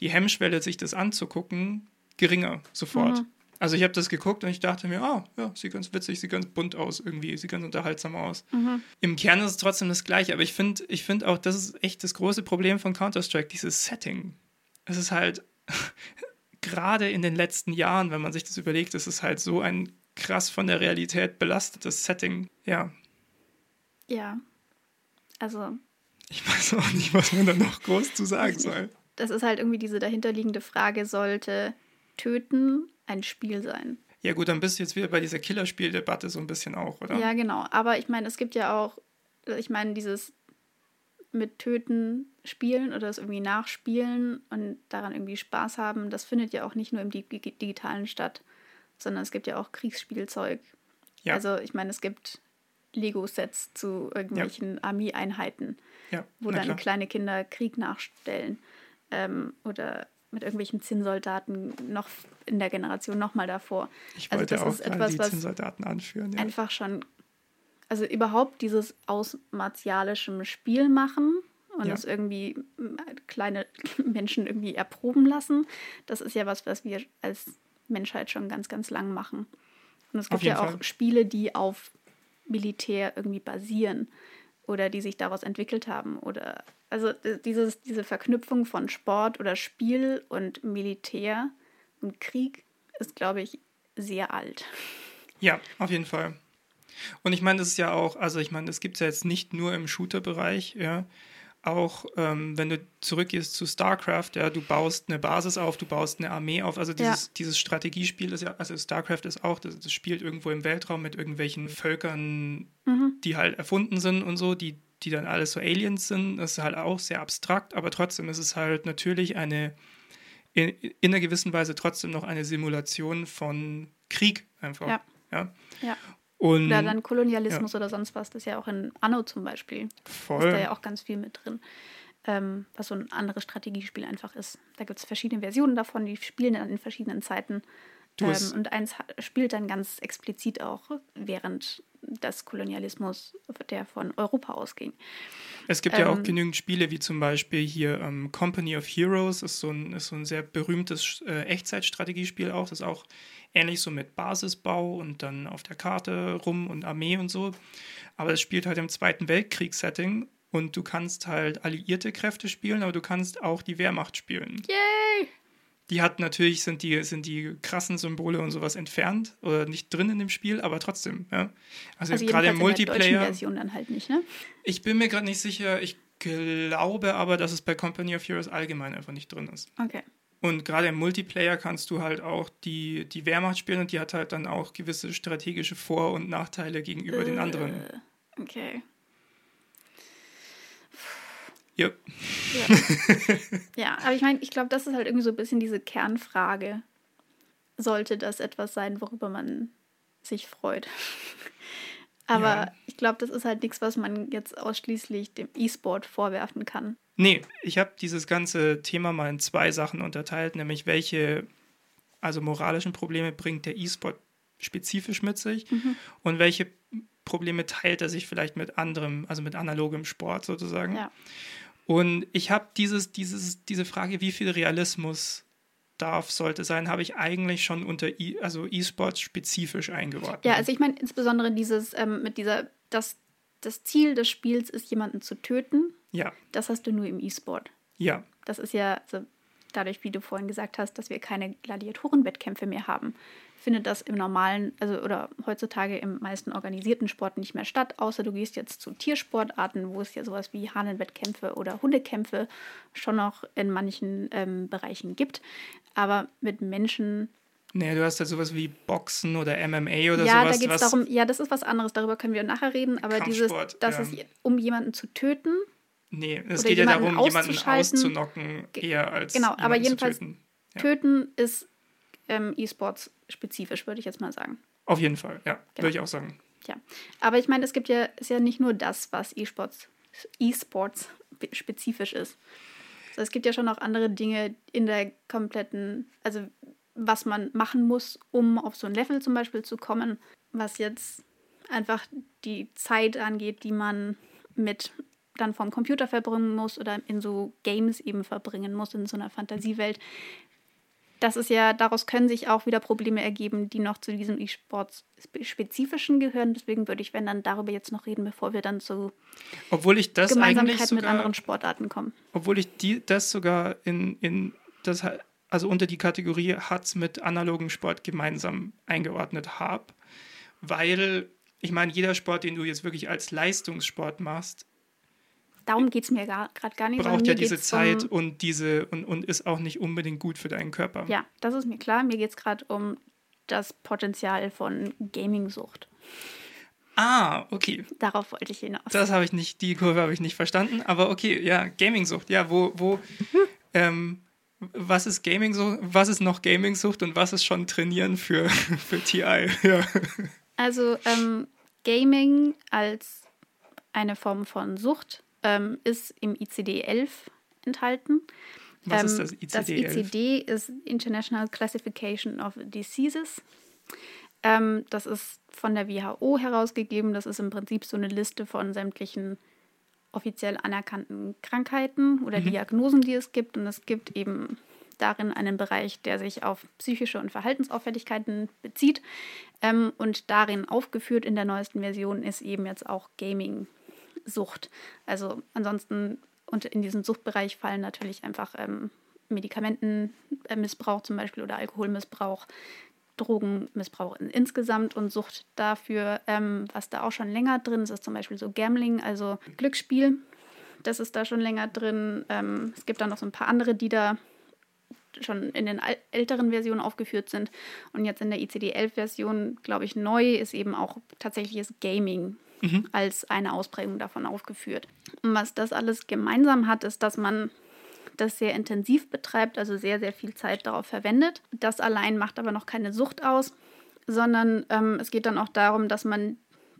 die Hemmschwelle, sich das anzugucken, geringer sofort. Mhm. Also ich habe das geguckt und ich dachte mir, ah, ja, sieht ganz witzig, sieht ganz bunt aus irgendwie, sieht ganz unterhaltsam aus. Mhm. Im Kern ist es trotzdem das Gleiche, aber ich finde ich find auch, das ist echt das große Problem von Counter-Strike, dieses Setting. Es ist halt, gerade in den letzten Jahren, wenn man sich das überlegt, es ist halt so ein krass von der Realität belastetes Setting. Ja. Ja. Also. Ich weiß auch nicht, was man da noch groß zu sagen soll. Das ist halt irgendwie diese dahinterliegende Frage, sollte Töten ein Spiel sein. Ja gut, dann bist du jetzt wieder bei dieser Killerspieldebatte so ein bisschen auch, oder? Ja, genau. Aber ich meine, es gibt ja auch, ich meine, dieses mit Töten spielen oder es irgendwie nachspielen und daran irgendwie Spaß haben, das findet ja auch nicht nur im Digitalen statt, sondern es gibt ja auch Kriegsspielzeug. Ja. Also ich meine, es gibt Lego-Sets zu irgendwelchen Armeeeinheiten, Ja, wo dann klar. kleine Kinder Krieg nachstellen. Ähm, oder mit irgendwelchen Zinnsoldaten noch in der Generation nochmal davor. Ich Also wollte das auch ist etwas, die was Zinnsoldaten anführen. Ja. einfach schon, also überhaupt dieses aus martialischem Spiel machen und Ja. das irgendwie kleine Menschen irgendwie erproben lassen, das ist ja was, was wir als Menschheit schon ganz, ganz lang machen. Und es gibt ja auch Fall. Spiele, die auf Militär irgendwie basieren oder die sich daraus entwickelt haben oder also dieses, diese Verknüpfung von Sport oder Spiel und Militär und Krieg ist, glaube ich, sehr alt. Ja, auf jeden Fall. Und ich meine, das ist ja auch, also ich meine, das gibt es ja jetzt nicht nur im Shooter-Bereich, ja. Auch ähm, wenn du zurückgehst zu StarCraft, ja, du baust eine Basis auf, du baust eine Armee auf. Also dieses, Ja. dieses Strategiespiel ist ja, also StarCraft ist auch, das, das spielt irgendwo im Weltraum mit irgendwelchen Völkern, die halt erfunden sind und so, die, die dann alles so Aliens sind. Das ist halt auch sehr abstrakt, aber trotzdem ist es halt natürlich eine, in, in einer gewissen Weise trotzdem noch eine Simulation von Krieg einfach. Ja. ja? Ja. Und Oder dann Kolonialismus oder sonst was. Das ist ja auch in Anno zum Beispiel. voll. Ist da ja auch ganz viel mit drin. Ähm, was so ein anderes Strategiespiel einfach ist. Da gibt es verschiedene Versionen davon, die spielen dann in verschiedenen Zeiten. Ähm, und eins spielt dann ganz explizit auch während des Kolonialismus, der von Europa ausging. Es gibt ja auch Ähm, genügend Spiele, wie zum Beispiel hier ähm, Company of Heroes, ist so ein, ist so ein sehr berühmtes äh, Echtzeitstrategiespiel auch. Das ist auch ähnlich so mit Basisbau und dann auf der Karte rum und Armee und so. Aber es spielt halt im Zweiten Weltkriegs-Setting und du kannst halt alliierte Kräfte spielen, aber du kannst auch die Wehrmacht spielen. Yay! Die hat natürlich, sind die, sind die krassen Symbole und sowas entfernt oder nicht drin in dem Spiel, aber trotzdem, ja. Also, Also gerade im jedenfalls in der Multiplayer. Version dann halt nicht, ne? Ich bin mir gerade nicht sicher. Ich glaube aber, dass es bei Company of Heroes allgemein einfach nicht drin ist. Okay. Und gerade im Multiplayer kannst du halt auch die, die Wehrmacht spielen und die hat halt dann auch gewisse strategische Vor- und Nachteile gegenüber den anderen. Äh, Okay. Ja. Ja, aber ich meine, ich glaube, das ist halt irgendwie so ein bisschen diese Kernfrage. Sollte das etwas sein, worüber man sich freut? Aber Ja. ich glaube, das ist halt nichts, was man jetzt ausschließlich dem E-Sport vorwerfen kann. Nee, ich habe dieses ganze Thema mal in zwei Sachen unterteilt, nämlich welche, also moralischen Probleme bringt der E-Sport spezifisch mit sich und welche Probleme teilt er sich vielleicht mit anderem, also mit analogem Sport sozusagen. Ja. Und ich habe dieses, dieses, diese Frage, wie viel Realismus darf, sollte sein, habe ich eigentlich schon unter e, also E-Sports spezifisch eingeordnet. Ja, also ich meine insbesondere dieses ähm, mit dieser, das, das Ziel des Spiels ist, jemanden zu töten. ja, Das hast du nur im E-Sport. ja, Das ist ja also dadurch, wie du vorhin gesagt hast, dass wir keine Gladiatorenwettkämpfe mehr haben, findet das im normalen, also oder heutzutage im meisten organisierten Sport nicht mehr statt, außer du gehst jetzt zu Tiersportarten, wo es ja sowas wie Hahnenwettkämpfe oder Hundekämpfe schon noch in manchen ähm, Bereichen gibt. Aber mit Menschen nee, du hast ja sowas wie Boxen oder MMA oder ja, sowas. da geht es darum, ja, das ist was anderes, darüber können wir nachher reden, aber dieses, dass ja. es um jemanden zu töten, Nee, es geht ja darum, jemanden auszunocken, eher als genau, aber jedenfalls zu töten. Ja. töten ist ähm, E-Sports spezifisch, würde ich jetzt mal sagen. Auf jeden Fall, ja, Genau. würde ich auch sagen. Ja, aber ich meine, es gibt ja, ist ja nicht nur das, was E-Sports E-Sports be- spezifisch ist. Also es gibt ja schon noch andere Dinge in der kompletten, also was man machen muss, um auf so ein Level zum Beispiel zu kommen, was jetzt einfach die Zeit angeht, die man mit dann vom Computer verbringen muss oder in so Games eben verbringen muss, in so einer Fantasiewelt. Das ist ja, daraus können sich auch wieder Probleme ergeben, die noch zu diesem E-Sports-Spezifischen gehören. Deswegen würde ich, wenn dann, darüber jetzt noch reden, bevor wir dann zu Obwohl ich das eigentlich Gemeinsamkeiten mit sogar, anderen Sportarten kommen. obwohl ich die, das sogar in, in das also unter die Kategorie hat's mit analogem Sport gemeinsam eingeordnet habe, weil ich meine, jeder Sport, den du jetzt wirklich als Leistungssport machst, Darum geht es mir gerade gar nicht. sondern braucht ja diese Zeit Um, und diese und, und ist auch nicht unbedingt gut für deinen Körper. ja, das ist mir klar. Mir geht es gerade um das Potenzial von Gaming-Sucht. Ah, okay. Darauf wollte ich hinaus. Das habe ich nicht, die Kurve habe ich nicht verstanden, aber okay, ja, Gaming-Sucht, ja, wo, wo, ähm, was ist Gaming-Sucht, was ist noch Gaming-Sucht und was ist schon Trainieren für, für TI? Ja. Also, ähm, Gaming als eine Form von Sucht ähm, ist im ICD-11 enthalten. Was ähm, ist das ICD-11? Das ICD ist International Classification of Diseases. Ähm, das ist von der WHO herausgegeben. Das ist im Prinzip so eine Liste von sämtlichen offiziell anerkannten Krankheiten oder mhm. Diagnosen, die es gibt. Und es gibt eben darin einen Bereich, der sich auf psychische und Verhaltensauffälligkeiten bezieht. Ähm, und darin aufgeführt in der neuesten Version ist eben jetzt auch Gaming-Sucht. Also ansonsten und in diesen Suchtbereich fallen natürlich einfach ähm, Medikamentenmissbrauch zum Beispiel oder Alkoholmissbrauch, Drogenmissbrauch insgesamt und Sucht dafür, ähm, was da auch schon länger drin ist, ist zum Beispiel so Gambling, also Glücksspiel. Das ist da schon länger drin. Ähm, es gibt dann noch so ein paar andere, die da schon in den älteren Versionen aufgeführt sind. Und jetzt in der ICD-11-Version, glaube ich, neu ist eben auch tatsächliches Gaming mhm. als eine Ausprägung davon aufgeführt. Und was das alles gemeinsam hat, ist, dass man das sehr intensiv betreibt, also sehr, sehr viel Zeit darauf verwendet. Das allein macht aber noch keine Sucht aus, sondern ähm, es geht dann auch darum, dass man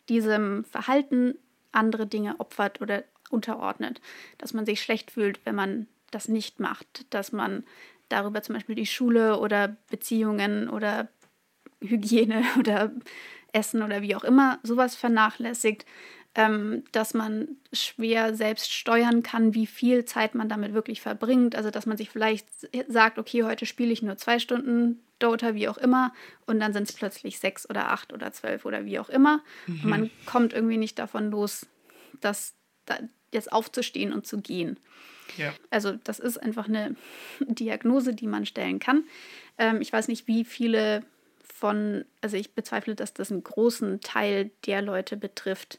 diesem Verhalten andere Dinge opfert oder unterordnet. Dass man sich schlecht fühlt, wenn man das nicht macht. Dass man darüber zum Beispiel die Schule oder Beziehungen oder Hygiene oder Essen oder wie auch immer sowas vernachlässigt ähm, dass man schwer selbst steuern kann, wie viel Zeit man damit wirklich verbringt. Also dass man sich vielleicht sagt, okay, heute spiele ich nur zwei Stunden Dota, wie auch immer, und dann sind es plötzlich sechs oder acht oder zwölf oder wie auch immer. Mhm. Und man kommt irgendwie nicht davon los, das da jetzt aufzustehen und zu gehen. Ja. Also das ist einfach eine Diagnose, die man stellen kann. Ähm, ich weiß nicht, wie viele von, also ich bezweifle, dass das einen großen Teil der Leute betrifft,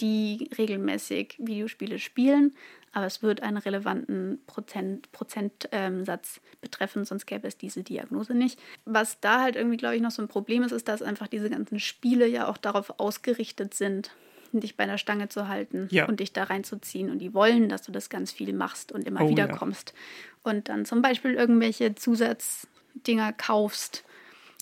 die regelmäßig Videospiele spielen, aber es wird einen relevanten Prozent, Prozentsatz betreffen, sonst gäbe es diese Diagnose nicht. Was da halt irgendwie, glaube ich, noch so ein Problem ist, ist, dass einfach diese ganzen Spiele ja auch darauf ausgerichtet sind, dich bei der Stange zu halten ja. und dich da reinzuziehen. Und die wollen, dass du das ganz viel machst und immer oh, wieder ja. kommst. Und dann zum Beispiel irgendwelche Zusatzdinger kaufst,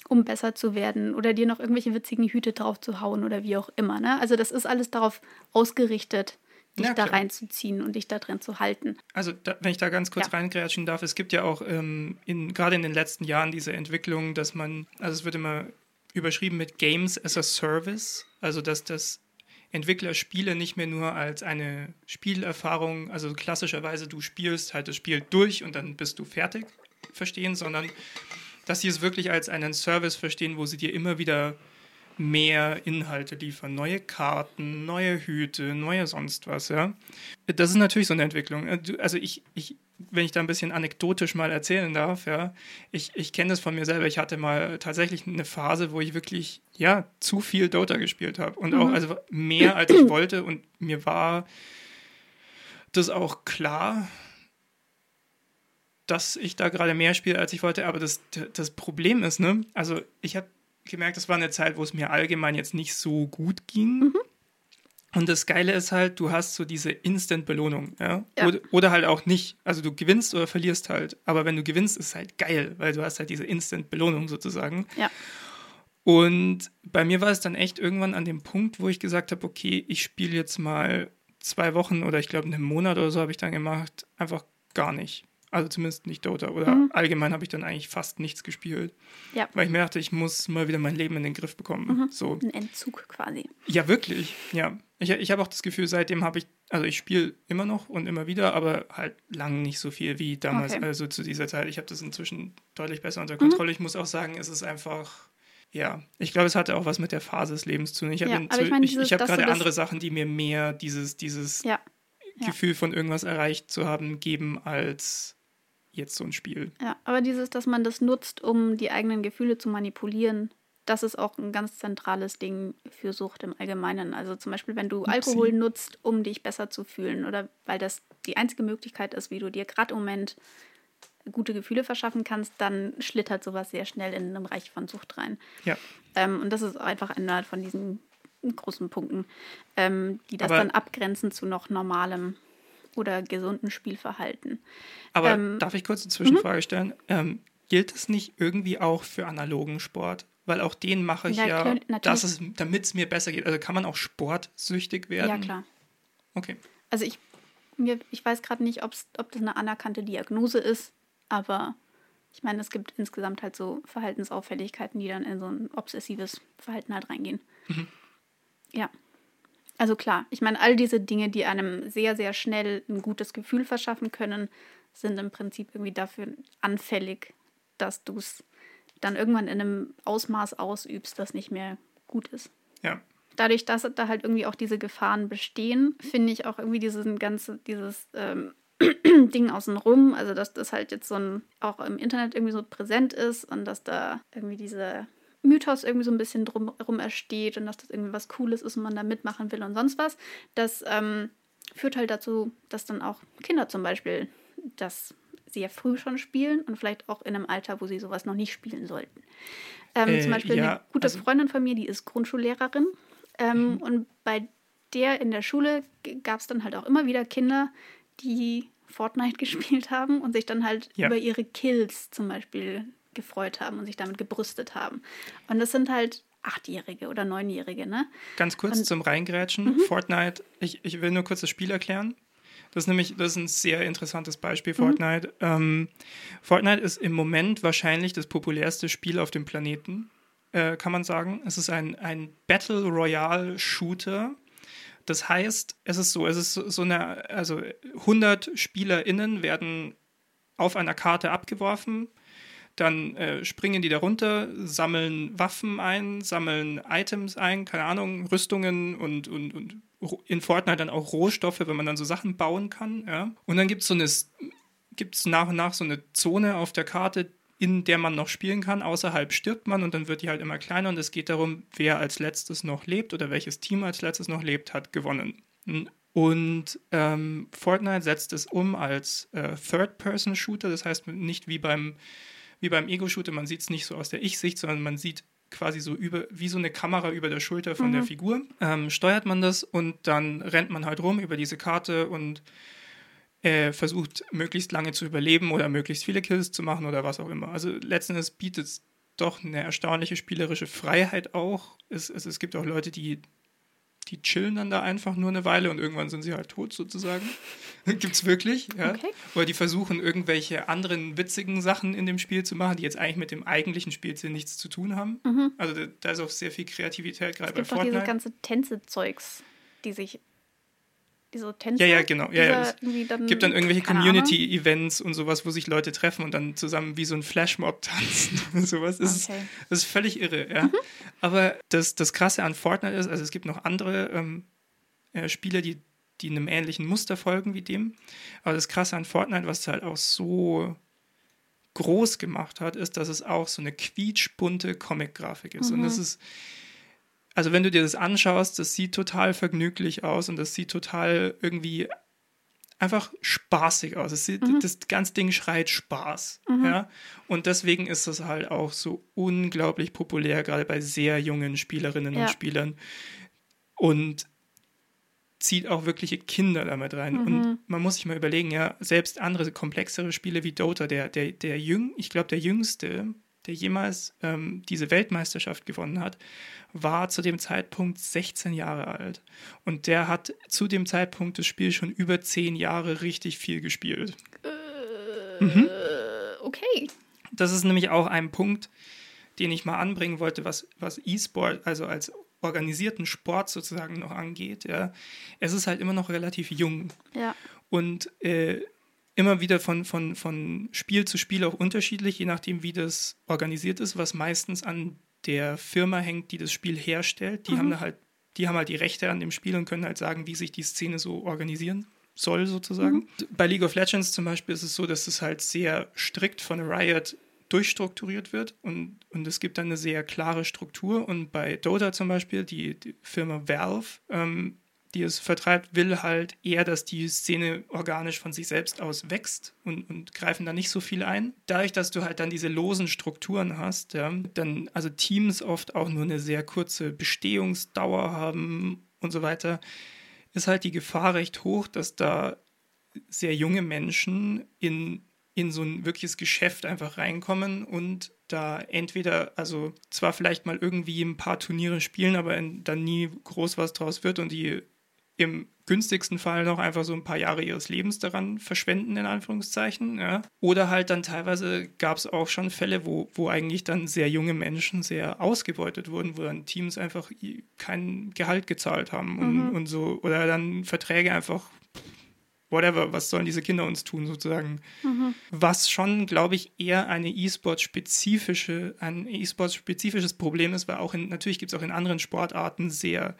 um besser zu werden oder dir noch irgendwelche witzigen Hüte drauf zu hauen oder wie auch immer. Ne? Also das ist alles darauf ausgerichtet, dich ja, da reinzuziehen und dich da drin zu halten. Also da, wenn ich da ganz kurz ja. reingrätschen darf, es gibt ja auch ähm, in, gerade in den letzten Jahren diese Entwicklung, dass man, also es wird immer überschrieben mit Games as a Service, also dass das Entwickler Spiele nicht mehr nur als eine Spielerfahrung, also klassischerweise du spielst halt das Spiel durch und dann bist du fertig verstehen, sondern dass sie es wirklich als einen Service verstehen, wo sie dir immer wieder mehr Inhalte liefern, neue Karten, neue Hüte, neue sonst was, ja. Das ist natürlich so eine Entwicklung. Äh, also ich, ich wenn ich da ein bisschen anekdotisch mal erzählen darf, ja, ich, ich kenne das von mir selber. Ich hatte mal tatsächlich eine Phase, wo ich wirklich, ja, zu viel Dota gespielt habe und mhm. auch, also mehr als ich wollte und mir war das auch klar, dass ich da gerade mehr spiele, als ich wollte. Aber das, das Problem ist, ne, also ich habe gemerkt, das war eine Zeit, wo es mir allgemein jetzt nicht so gut ging. Mhm. Und das Geile ist halt, du hast so diese Instant-Belohnung, ja? ja. Oder, oder, halt auch nicht. Also du gewinnst oder verlierst halt. Aber wenn du gewinnst, ist halt geil, weil du hast halt diese Instant-Belohnung sozusagen. Ja. Und bei mir war es dann echt irgendwann an dem Punkt, wo ich gesagt habe, okay, ich spiele jetzt mal zwei Wochen oder ich glaube einen Monat oder so habe ich dann gemacht, einfach gar nicht. Also zumindest nicht Dota. Oder mhm. allgemein habe ich dann eigentlich fast nichts gespielt. Ja. Weil ich mir dachte, ich muss mal wieder mein Leben in den Griff bekommen. Mhm. So. Ein Entzug quasi. Ja, wirklich. Ja. Ich, ich habe auch das Gefühl, seitdem habe ich, also ich spiele immer noch und immer wieder, aber halt lang nicht so viel wie damals, okay. also zu dieser Zeit. Ich habe das inzwischen deutlich besser unter Kontrolle. Mhm. Ich muss auch sagen, es ist einfach. Ja, ich glaube, es hatte auch was mit der Phase des Lebens zu tun. Ich habe ja, ich mein, ich, ich hab gerade andere Sachen, die mir mehr dieses, dieses ja. Gefühl von irgendwas erreicht zu haben, geben als jetzt so ein Spiel. Ja, aber dieses, dass man das nutzt, um die eigenen Gefühle zu manipulieren, das ist auch ein ganz zentrales Ding für Sucht im Allgemeinen. Also zum Beispiel, wenn du Upsi. Alkohol nutzt, um dich besser zu fühlen oder weil das die einzige Möglichkeit ist, wie du dir gerade im Moment gute Gefühle verschaffen kannst, dann schlittert sowas sehr schnell in den Bereich von Sucht rein. Ja. Ähm, und das ist einfach einer von diesen großen Punkten, ähm, die das Aber dann abgrenzen zu noch normalem oder gesunden Spielverhalten. Aber ähm, darf ich kurz eine Zwischenfrage mhm. stellen? Ähm, gilt es nicht irgendwie auch für analogen Sport? Weil auch den mache ich Ja, ja, klar, dass es, damit es mir besser geht. Also kann man auch sportsüchtig werden? Ja, klar. Okay. Also ich, mir, ich weiß gerade nicht, ob's, ob das eine anerkannte Diagnose ist, aber ich meine, es gibt insgesamt halt so Verhaltensauffälligkeiten, die dann in so ein obsessives Verhalten halt reingehen. Ja. Also klar, ich meine, all diese Dinge, die einem sehr, sehr schnell ein gutes Gefühl verschaffen können, sind im Prinzip irgendwie dafür anfällig, dass du es dann irgendwann in einem Ausmaß ausübst, das nicht mehr gut ist Ja. dadurch, dass da halt irgendwie auch diese Gefahren bestehen, finde ich auch irgendwie diesen ganze, dieses ähm, Ding außenrum, also dass das halt jetzt so ein, auch im Internet irgendwie so präsent ist und dass da irgendwie dieser Mythos irgendwie so ein bisschen drumherum ersteht und dass das irgendwie was Cooles ist und man da mitmachen will und sonst was, das ähm, führt halt dazu, dass dann auch Kinder zum Beispiel das sehr früh schon spielen und vielleicht auch in einem Alter, wo sie sowas noch nicht spielen sollten. Ähm, Äh, zum Beispiel ja, eine gute also- Freundin von mir, die ist Grundschullehrerin ähm, Und bei der in der Schule gab es dann halt auch immer wieder Kinder, die Fortnite gespielt haben und sich dann halt Ja. über ihre Kills zum Beispiel gefreut haben und sich damit gebrüstet haben. Und das sind halt Achtjährige oder Neunjährige, ne? Ganz kurz Und- zum Reingrätschen. Fortnite, ich, ich will nur kurz das Spiel erklären. Das ist nämlich das ist ein sehr interessantes Beispiel, Fortnite. Ähm, Fortnite ist im Moment wahrscheinlich das populärste Spiel auf dem Planeten, äh, kann man sagen. Es ist ein, ein Battle Royale Shooter. Das heißt, es ist so, es ist so so eine, also 100 SpielerInnen werden auf einer Karte abgeworfen. Dann äh, springen die da runter, sammeln Waffen ein, sammeln Items ein, keine Ahnung, Rüstungen und, und, und in Fortnite dann auch Rohstoffe, wenn man dann so Sachen bauen kann. Ja. Und dann gibt es so eine, gibt's nach und nach so eine Zone auf der Karte, in der man noch spielen kann. Außerhalb stirbt man und dann wird die halt immer kleiner und es geht darum, wer als letztes noch lebt oder welches Team als letztes noch lebt, hat gewonnen. Und ähm, Fortnite setzt es um als äh, Third-Person-Shooter, das heißt nicht wie beim, wie beim Ego-Shooter, man sieht es nicht so aus der Ich-Sicht, sondern man sieht quasi so über, wie so eine Kamera über der Schulter von der Figur. Ähm, steuert man das und dann rennt man halt rum über diese Karte und äh, versucht möglichst lange zu überleben oder möglichst viele Kills zu machen oder was auch immer. Also letzten Endes bietet es doch eine erstaunliche spielerische Freiheit auch. Es, es, es gibt auch Leute, die, die chillen dann da einfach nur eine Weile und irgendwann sind sie halt tot sozusagen. Gibt's wirklich, ja. Okay. Oder die versuchen irgendwelche anderen witzigen Sachen in dem Spiel zu machen, die jetzt eigentlich mit dem eigentlichen Spielsinn nichts zu tun haben. Also da, ist auch sehr viel Kreativität gerade Es bei gibt doch dieses Fortnite. ganze Tänze-Zeugs, die sich. Diese Tänze. Ja, ja, genau. Ja, ja, es dann, gibt dann irgendwelche. Community-Events und sowas, wo sich Leute treffen und dann zusammen wie so ein Flashmob tanzen und sowas. Das, ist, Okay. das ist völlig irre, ja. Aber das, das Krasse an Fortnite ist, also es gibt noch andere ähm, äh, Spiele, die, die einem ähnlichen Muster folgen wie dem. Aber das Krasse an Fortnite, was es halt auch so groß gemacht hat, ist, dass es auch so eine quietschbunte Comic-Grafik ist. Und das ist, also wenn du dir das anschaust, das sieht total vergnüglich aus und das sieht total irgendwie einfach spaßig aus. Sieht, Das ganze Ding schreit Spaß. Ja? Und deswegen ist es halt auch so unglaublich populär, gerade bei sehr jungen Spielerinnen Ja. und Spielern. Und zieht auch wirkliche Kinder damit rein. Und man muss sich mal überlegen, ja, selbst andere komplexere Spiele wie Dota, der, der, der Jüng, ich glaube, der jüngste, der jemals ähm, diese Weltmeisterschaft gewonnen hat, war zu dem Zeitpunkt 16 Jahre alt. Und der hat zu dem Zeitpunkt des Spiels schon über 10 Jahre richtig viel gespielt. Äh, okay. Das ist nämlich auch ein Punkt, den ich mal anbringen wollte, was, was E-Sport, also als organisierten Sport sozusagen noch angeht. Ja. Es ist halt immer noch relativ jung Ja. und äh, immer wieder von, von, von Spiel zu Spiel auch unterschiedlich, je nachdem, wie das organisiert ist, was meistens an der Firma hängt, die das Spiel herstellt. Die haben da halt, die haben halt die Rechte an dem Spiel und können halt sagen, wie sich die Szene so organisieren soll, sozusagen. Bei League of Legends zum Beispiel ist es so, dass es halt sehr strikt von Riot durchstrukturiert wird und, und es gibt dann eine sehr klare Struktur. Und bei Dota zum Beispiel, die, die Firma Valve, ähm, die es vertreibt, will halt eher, dass die Szene organisch von sich selbst aus wächst und, und greifen da nicht so viel ein. Dadurch, dass du halt dann diese losen Strukturen hast, ja, dann also Teams oft auch nur eine sehr kurze Bestehungsdauer haben und so weiter, ist halt die Gefahr recht hoch, dass da sehr junge Menschen in in so ein wirkliches Geschäft einfach reinkommen und da entweder, also zwar vielleicht mal irgendwie ein paar Turniere spielen, aber dann nie groß was draus wird und die im günstigsten Fall noch einfach so ein paar Jahre ihres Lebens daran verschwenden, in Anführungszeichen. Ja. Oder halt dann teilweise gab es auch schon Fälle, wo, wo eigentlich dann sehr junge Menschen sehr ausgebeutet wurden, wo dann Teams einfach kein Gehalt gezahlt haben und, mhm. und so. Oder dann Verträge einfach whatever, was sollen diese Kinder uns tun, sozusagen. Mhm. Was schon, glaube ich, eher eine E-Sport-spezifische, ein E-Sport-spezifisches Problem ist, weil auch in, natürlich gibt es auch in anderen Sportarten sehr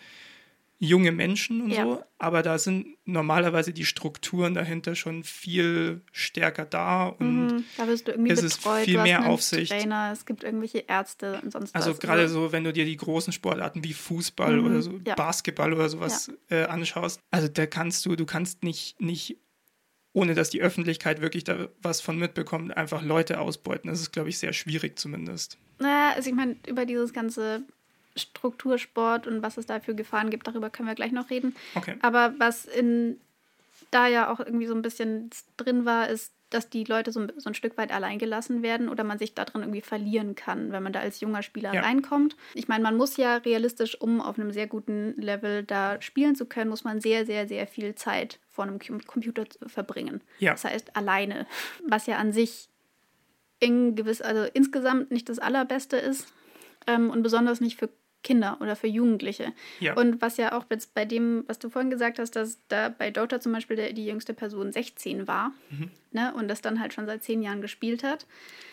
junge Menschen und ja. so, aber da sind normalerweise die Strukturen dahinter schon viel stärker da und mhm, da wirst du irgendwie es betreut, ist viel mehr Aufsicht. Trainer, es gibt irgendwelche Ärzte und sonst also was. Also gerade so, wenn du dir die großen Sportarten wie Fußball mhm, oder so ja. Basketball oder sowas ja. äh, anschaust, also da kannst du, du kannst nicht, nicht ohne dass die Öffentlichkeit wirklich da was von mitbekommt, einfach Leute ausbeuten. Das ist, glaube ich, sehr schwierig zumindest. Naja, also ich meine, über dieses ganze Struktursport und was es da für Gefahren gibt, darüber können wir gleich noch reden. Okay. Aber was in da ja auch irgendwie so ein bisschen drin war, ist, dass die Leute so, so ein Stück weit allein gelassen werden oder man sich darin irgendwie verlieren kann, wenn man da als junger Spieler ja. reinkommt. Ich meine, man muss ja realistisch, um auf einem sehr guten Level da spielen zu können, muss man sehr, sehr, sehr viel Zeit vor einem Computer verbringen. Ja. Das heißt, alleine, was ja an sich in gewiss, also insgesamt nicht das Allerbeste ist ähm, und besonders nicht für Kinder oder für Jugendliche. Ja. Und was ja auch jetzt bei dem, was du vorhin gesagt hast, dass da bei Dota zum Beispiel der, die jüngste Person 16 war mhm. ne, und das dann halt schon seit zehn Jahren gespielt hat.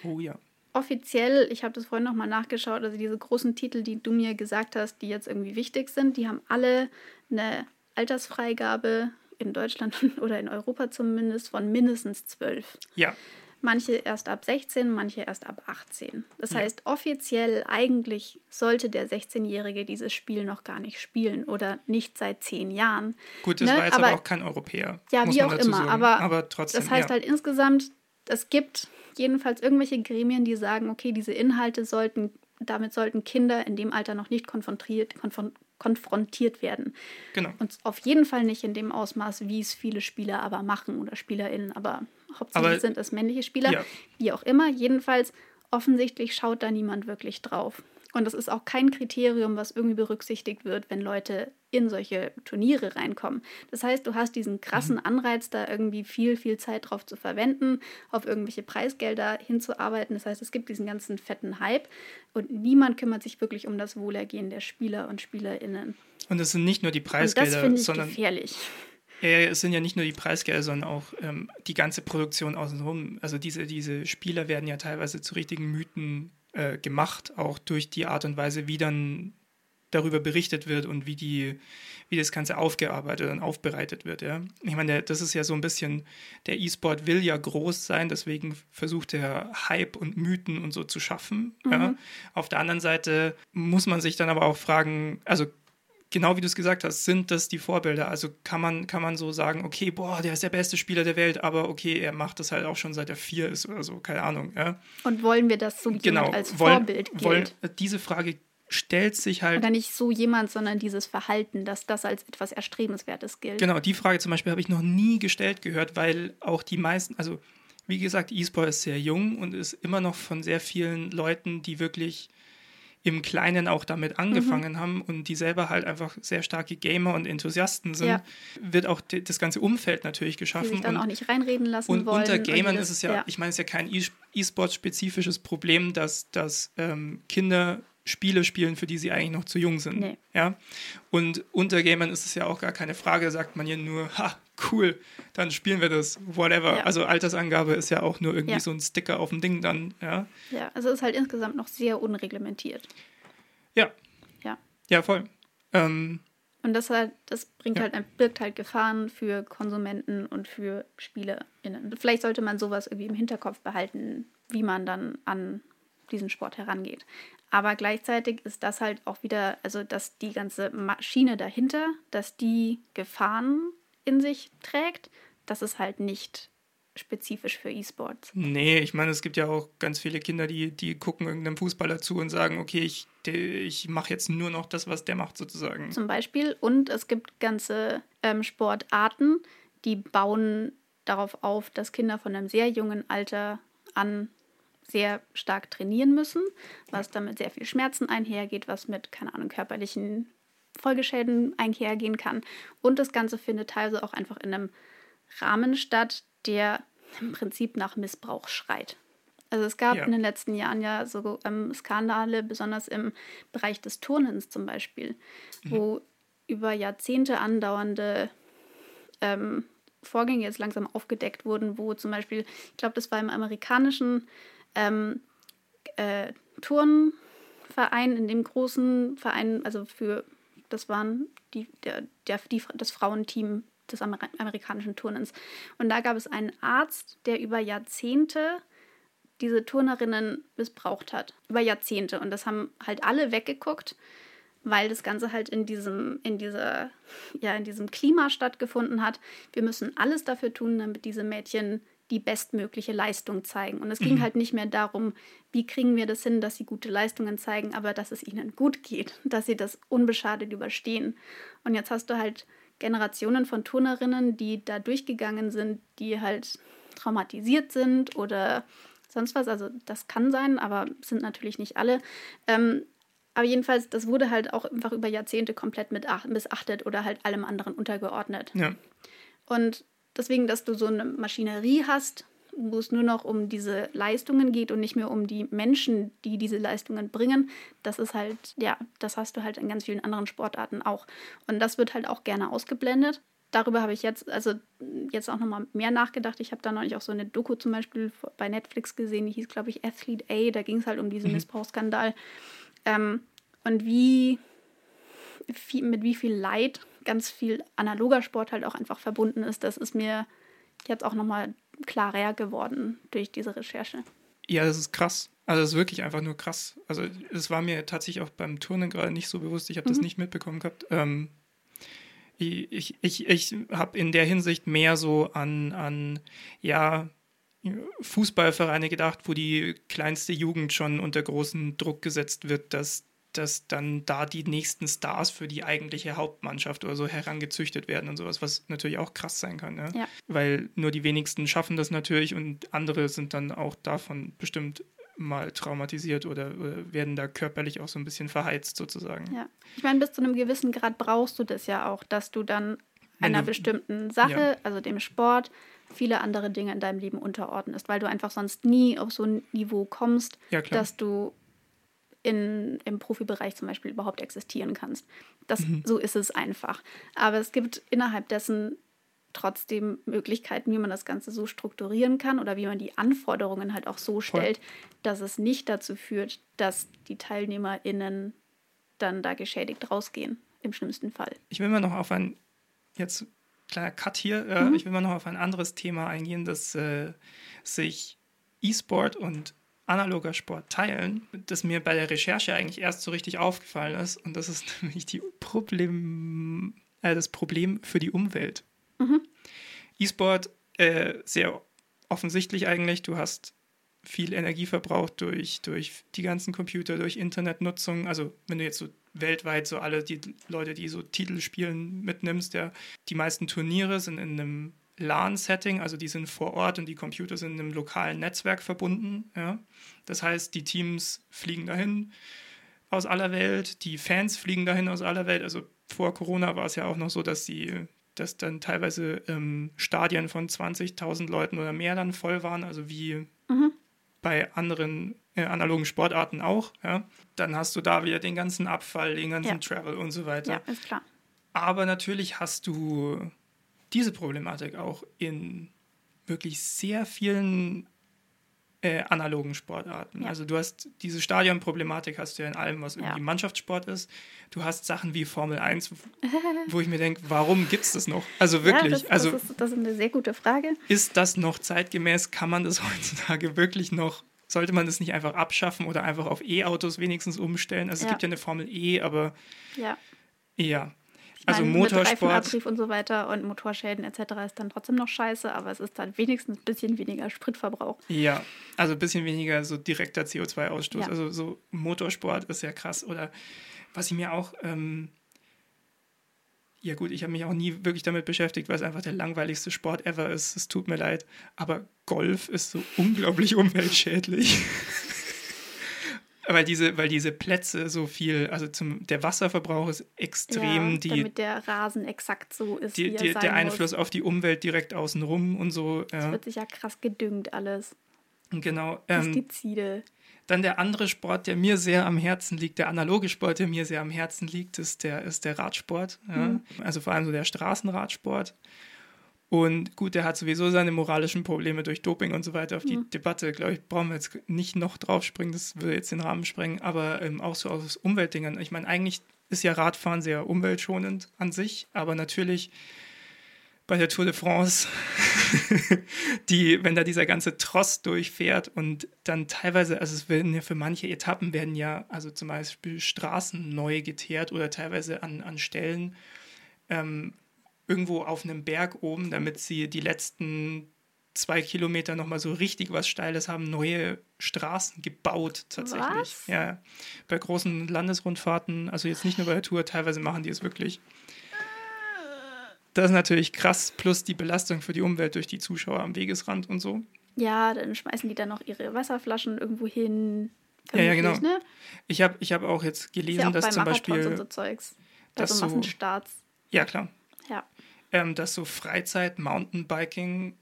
Oh ja. Offiziell, ich habe das vorhin nochmal nachgeschaut, also diese großen Titel, die du mir gesagt hast, die jetzt irgendwie wichtig sind, die haben alle eine Altersfreigabe in Deutschland oder in Europa zumindest von mindestens zwölf. Ja manche erst ab 16, manche erst ab 18. Das ja. heißt, offiziell eigentlich sollte der 16-Jährige dieses Spiel noch gar nicht spielen oder nicht seit zehn Jahren. Gut, das ne? war jetzt aber, aber, auch kein Europäer. Ja, wie auch immer, aber, aber, trotzdem. Das heißt ja. halt insgesamt, es gibt jedenfalls irgendwelche Gremien, die sagen, okay, diese Inhalte sollten, damit sollten Kinder in dem Alter noch nicht konfrontiert, konfron konfrontiert werden. Genau. Und auf jeden Fall nicht in dem Ausmaß, wie es viele Spieler aber machen oder SpielerInnen, aber hauptsächlich aber, sind es männliche Spieler, ja. wie auch immer. Jedenfalls, offensichtlich schaut da niemand wirklich drauf. Und das ist auch kein Kriterium, was irgendwie berücksichtigt wird, wenn Leute in solche Turniere reinkommen. Das heißt, du hast diesen krassen mhm. Anreiz, da irgendwie viel, viel Zeit drauf zu verwenden, auf irgendwelche Preisgelder hinzuarbeiten. Das heißt, es gibt diesen ganzen fetten Hype und niemand kümmert sich wirklich um das Wohlergehen der Spieler und SpielerInnen. Und es sind nicht nur die Preisgelder, und das ich sondern gefährlich. Es sind ja nicht nur die Preisgelder, sondern auch ähm, die ganze Produktion außenrum. Also diese, diese Spieler werden ja teilweise zu richtigen Mythen äh, gemacht, auch durch die Art und Weise, wie dann darüber berichtet wird und wie die, wie das Ganze aufgearbeitet und aufbereitet wird. Ja. Ich meine, das ist ja so ein bisschen, der E-Sport will ja groß sein, deswegen versucht er Hype und Mythen und so zu schaffen. Mhm. Ja. Auf der anderen Seite muss man sich dann aber auch fragen, also genau wie du es gesagt hast, sind das die Vorbilder. Also kann man, kann man so sagen, okay, boah, der ist der beste Spieler der Welt, aber okay, er macht das halt auch schon seit er vier ist oder so, keine Ahnung. Ja. Und wollen wir das so genau, als wollen, Vorbild gilt? Wollen, diese Frage stellt sich halt. Oder nicht so jemand, sondern dieses Verhalten, dass das als etwas Erstrebenswertes gilt. Genau, die Frage zum Beispiel habe ich noch nie gestellt gehört, weil auch die meisten, also wie gesagt, E-Sport ist sehr jung und ist immer noch von sehr vielen Leuten, die wirklich im Kleinen auch damit angefangen mhm. haben und die selber halt einfach sehr starke Gamer und Enthusiasten sind, ja. wird auch das ganze Umfeld natürlich geschaffen. Die sich dann und, auch nicht reinreden lassen und wollen. Unter Gamern ist es ja, ja. ich meine, es ist ja kein E-Sport-spezifisches Problem, dass, dass ähm, Kinder Spiele spielen, für die sie eigentlich noch zu jung sind. Nee. Ja? Und unter Gamern ist es ja auch gar keine Frage, sagt man ja nur, ha, cool, dann spielen wir das, whatever. Ja. Also Altersangabe ist ja auch nur irgendwie ja. so ein Sticker auf dem Ding dann, ja. Ja, also ist halt insgesamt noch sehr unreglementiert. Ja. Ja. Ja, voll. Ähm, und das halt, das bringt ja. halt, birgt halt Gefahren für Konsumenten und für SpielerInnen. Vielleicht sollte man sowas irgendwie im Hinterkopf behalten, wie man dann an diesen Sport herangeht. Aber gleichzeitig ist das halt auch wieder, also dass die ganze Maschine dahinter, dass die Gefahren in sich trägt, das ist halt nicht spezifisch für E-Sports. Nee, ich meine, es gibt ja auch ganz viele Kinder, die, die gucken irgendeinem Fußballer zu und sagen, okay, ich, ich mache jetzt nur noch das, was der macht, sozusagen. Zum Beispiel. Und es gibt ganze ähm, Sportarten, die bauen darauf auf, dass Kinder von einem sehr jungen Alter an sehr stark trainieren müssen, was damit sehr viel Schmerzen einhergeht, was mit, keine Ahnung, körperlichen Folgeschäden einhergehen kann. Und das Ganze findet teilweise auch einfach in einem Rahmen statt, der im Prinzip nach Missbrauch schreit. Also es gab ja. in den letzten Jahren ja so ähm, Skandale, besonders im Bereich des Turnens zum Beispiel, mhm. wo über Jahrzehnte andauernde ähm, Vorgänge jetzt langsam aufgedeckt wurden, wo zum Beispiel, ich glaube, das war im amerikanischen ähm, äh, Turnverein, in dem großen Verein, also für, das waren die, der, der, die, das Frauenteam des Amer amerikanischen Turnens. Und da gab es einen Arzt, der über Jahrzehnte diese Turnerinnen missbraucht hat. Über Jahrzehnte. Und das haben halt alle weggeguckt weil das Ganze halt in diesem, in dieser, ja, in diesem Klima stattgefunden hat. Wir müssen alles dafür tun, damit diese Mädchen die bestmögliche Leistung zeigen. Und es ging mhm. halt nicht mehr darum, wie kriegen wir das hin, dass sie gute Leistungen zeigen, aber dass es ihnen gut geht, dass sie das unbeschadet überstehen. Und jetzt hast du halt Generationen von Turnerinnen, die da durchgegangen sind, die halt traumatisiert sind oder sonst was. Also das kann sein, aber sind natürlich nicht alle. Ähm, aber jedenfalls, das wurde halt auch einfach über Jahrzehnte komplett missachtet oder halt allem anderen untergeordnet. Ja. Und deswegen, dass du so eine Maschinerie hast, wo es nur noch um diese Leistungen geht und nicht mehr um die Menschen, die diese Leistungen bringen, das ist halt, ja, das hast du halt in ganz vielen anderen Sportarten auch. Und das wird halt auch gerne ausgeblendet. Darüber habe ich jetzt, also jetzt auch nochmal mehr nachgedacht. Ich habe da neulich auch so eine Doku zum Beispiel bei Netflix gesehen, die hieß, glaube ich, Athlete A. Da ging es halt um diesen mhm. Missbrauchsskandal. Ähm, und wie, wie, mit wie viel Leid ganz viel analoger Sport halt auch einfach verbunden ist, das ist mir jetzt auch nochmal klarer geworden durch diese Recherche. Ja, das ist krass. Also das ist wirklich einfach nur krass. Also es war mir tatsächlich auch beim Turnen gerade nicht so bewusst. Ich habe mhm. das nicht mitbekommen gehabt. Ähm, ich ich, ich habe in der Hinsicht mehr so an, an ja, Fußballvereine gedacht, wo die kleinste Jugend schon unter großen Druck gesetzt wird, dass dass dann da die nächsten Stars für die eigentliche Hauptmannschaft oder so herangezüchtet werden und sowas, was natürlich auch krass sein kann. Ne? Ja. Weil nur die wenigsten schaffen das natürlich und andere sind dann auch davon bestimmt mal traumatisiert oder, oder werden da körperlich auch so ein bisschen verheizt sozusagen. Ja, ich meine, bis zu einem gewissen Grad brauchst du das ja auch, dass du dann einer du, bestimmten Sache, ja. also dem Sport, viele andere Dinge in deinem Leben unterordnest, weil du einfach sonst nie auf so ein Niveau kommst, ja, dass du in, im Profibereich zum Beispiel überhaupt existieren kannst. Das, mhm. So ist es einfach. Aber es gibt innerhalb dessen trotzdem Möglichkeiten, wie man das Ganze so strukturieren kann oder wie man die Anforderungen halt auch so stellt, Voll. dass es nicht dazu führt, dass die TeilnehmerInnen dann da geschädigt rausgehen, im schlimmsten Fall. Ich will mal noch auf ein, jetzt kleiner Cut hier, äh, mhm. ich will mal noch auf ein anderes Thema eingehen, das äh, sich E-Sport und analoger Sport teilen, das mir bei der Recherche eigentlich erst so richtig aufgefallen ist. Und das ist nämlich die Problem, äh, das Problem für die Umwelt. Mhm. E-Sport, äh, sehr offensichtlich eigentlich, du hast viel Energie verbraucht durch, durch die ganzen Computer, durch Internetnutzung. Also wenn du jetzt so weltweit so alle die Leute, die so Titel spielen, mitnimmst, ja, die meisten Turniere sind in einem LAN-Setting, also die sind vor Ort und die Computer sind in einem lokalen Netzwerk verbunden. Ja. Das heißt, die Teams fliegen dahin aus aller Welt, die Fans fliegen dahin aus aller Welt. Also vor Corona war es ja auch noch so, dass die dass dann teilweise ähm, Stadien von 20.000 Leuten oder mehr dann voll waren, also wie mhm. bei anderen äh, analogen Sportarten auch. Ja. Dann hast du da wieder den ganzen Abfall, den ganzen ja. Travel und so weiter. Ja, ist klar. Aber natürlich hast du diese Problematik auch in wirklich sehr vielen äh, analogen Sportarten. Ja. Also du hast diese Stadionproblematik hast du ja in allem, was irgendwie ja. Mannschaftssport ist. Du hast Sachen wie Formel 1, wo ich mir denke, warum gibt es das noch? Also wirklich. Ja, das, also, das, ist, das ist eine sehr gute Frage. Ist das noch zeitgemäß? Kann man das heutzutage wirklich noch sollte man das nicht einfach abschaffen oder einfach auf E-Autos wenigstens umstellen? Also es gibt ja eine Formel E, aber ja. Also meine, Motorsport. Mit und so weiter und Motorschäden etc. ist dann trotzdem noch scheiße, aber es ist dann wenigstens ein bisschen weniger Spritverbrauch. Ja, also ein bisschen weniger so direkter CO2-Ausstoß. Ja. Also so Motorsport ist ja krass. Oder was ich mir auch ähm, ja gut, ich habe mich auch nie wirklich damit beschäftigt, weil es einfach der langweiligste Sport ever ist. Es tut mir leid. Aber Golf ist so unglaublich umweltschädlich. Weil diese, weil diese Plätze so viel, also zum, der Wasserverbrauch ist extrem, ja, die, damit der Rasen exakt so ist, die, die, der muss. Einfluss auf die Umwelt direkt außenrum und so. Es Ja. wird sich ja krass gedüngt alles. Genau. Ähm, Pestizide. dann der andere Sport, der mir sehr am Herzen liegt, der analoge Sport, der mir sehr am Herzen liegt, ist der, ist der Radsport. Ja? Mhm. Also vor allem so der Straßenradsport. Und gut, der hat sowieso seine moralischen Probleme durch Doping und so weiter. Auf die Mhm. Debatte, glaube ich, brauchen wir jetzt nicht noch drauf springen, das würde jetzt den Rahmen sprengen. Aber ähm, auch so aus Umweltdingen. Ich meine, eigentlich ist ja Radfahren sehr umweltschonend an sich, aber natürlich bei der Tour de France, die, wenn da dieser ganze Tross durchfährt und dann teilweise, also es werden ja für manche Etappen werden ja, also zum Beispiel Straßen neu geteert oder teilweise an, an Stellen ähm, irgendwo auf einem Berg oben, damit sie die letzten zwei Kilometer nochmal so richtig was Steiles haben, neue Straßen gebaut tatsächlich. Was? Ja, bei großen Landesrundfahrten, also jetzt nicht nur bei der Tour, teilweise machen die es wirklich. Das ist natürlich krass, plus die Belastung für die Umwelt durch die Zuschauer am Wegesrand und so. Ja, dann schmeißen die dann noch ihre Wasserflaschen irgendwo hin. Ja, ja, genau. Ne? Ich habe ich hab auch jetzt Ist ja gelesen, auch dass zum Marathons Beispiel, so Zeugs. Bei dass so so- Massenstarts. ja klar. Ähm, dass so Freizeit-Mountainbiking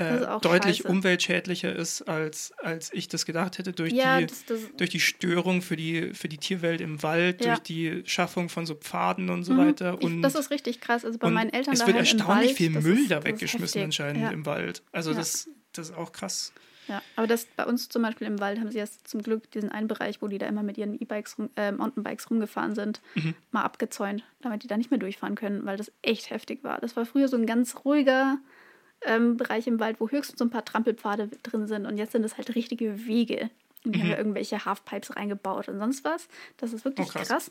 äh, deutlich scheiße. umweltschädlicher ist, als, als ich das gedacht hätte, durch, Ja, die, das, das, durch die Störung für die, für die Tierwelt im Wald, Ja. durch die Schaffung von so Pfaden und so Mhm. weiter. ich, Und, das ist richtig krass. Also bei meinen Eltern es wird erstaunlich im Wald, viel Müll ist, da weggeschmissen anscheinend Ja. im Wald. Also das, das ist auch krass. Ja, aber das bei uns zum Beispiel im Wald haben sie jetzt zum Glück diesen einen Bereich, wo die da immer mit ihren E-Bikes, rum, äh, Mountainbikes rumgefahren sind, Mhm. mal abgezäunt, damit die da nicht mehr durchfahren können, weil das echt heftig war. Das war früher so ein ganz ruhiger ähm, Bereich im Wald, wo höchstens so ein paar Trampelpfade drin sind und jetzt sind es halt richtige Wege. Und die haben Mhm. ja irgendwelche Halfpipes reingebaut und sonst was. Das ist wirklich Oh, krass. krass.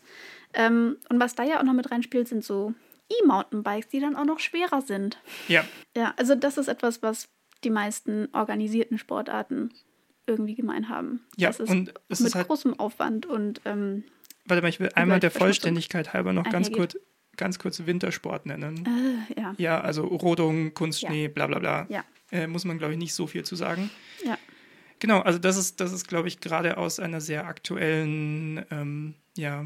Ähm, und was da ja auch noch mit reinspielt, sind so E-Mountainbikes, die dann auch noch schwerer sind. Ja, Ja, also das ist etwas, was die meisten organisierten Sportarten irgendwie gemein haben. Ja, das ist und es mit ist halt- großem Aufwand und ähm, warte mal, ich will einmal der Vollständigkeit halber noch ganz kurz, ganz kurz Wintersport nennen. äh, ja, Ja, also Rodung, Kunstschnee, bla bla bla. ja, Äh, muss man, glaube ich, nicht so viel zu sagen. ja, Genau, also das ist, das ist, glaube ich, gerade aus einer sehr aktuellen ähm, ja,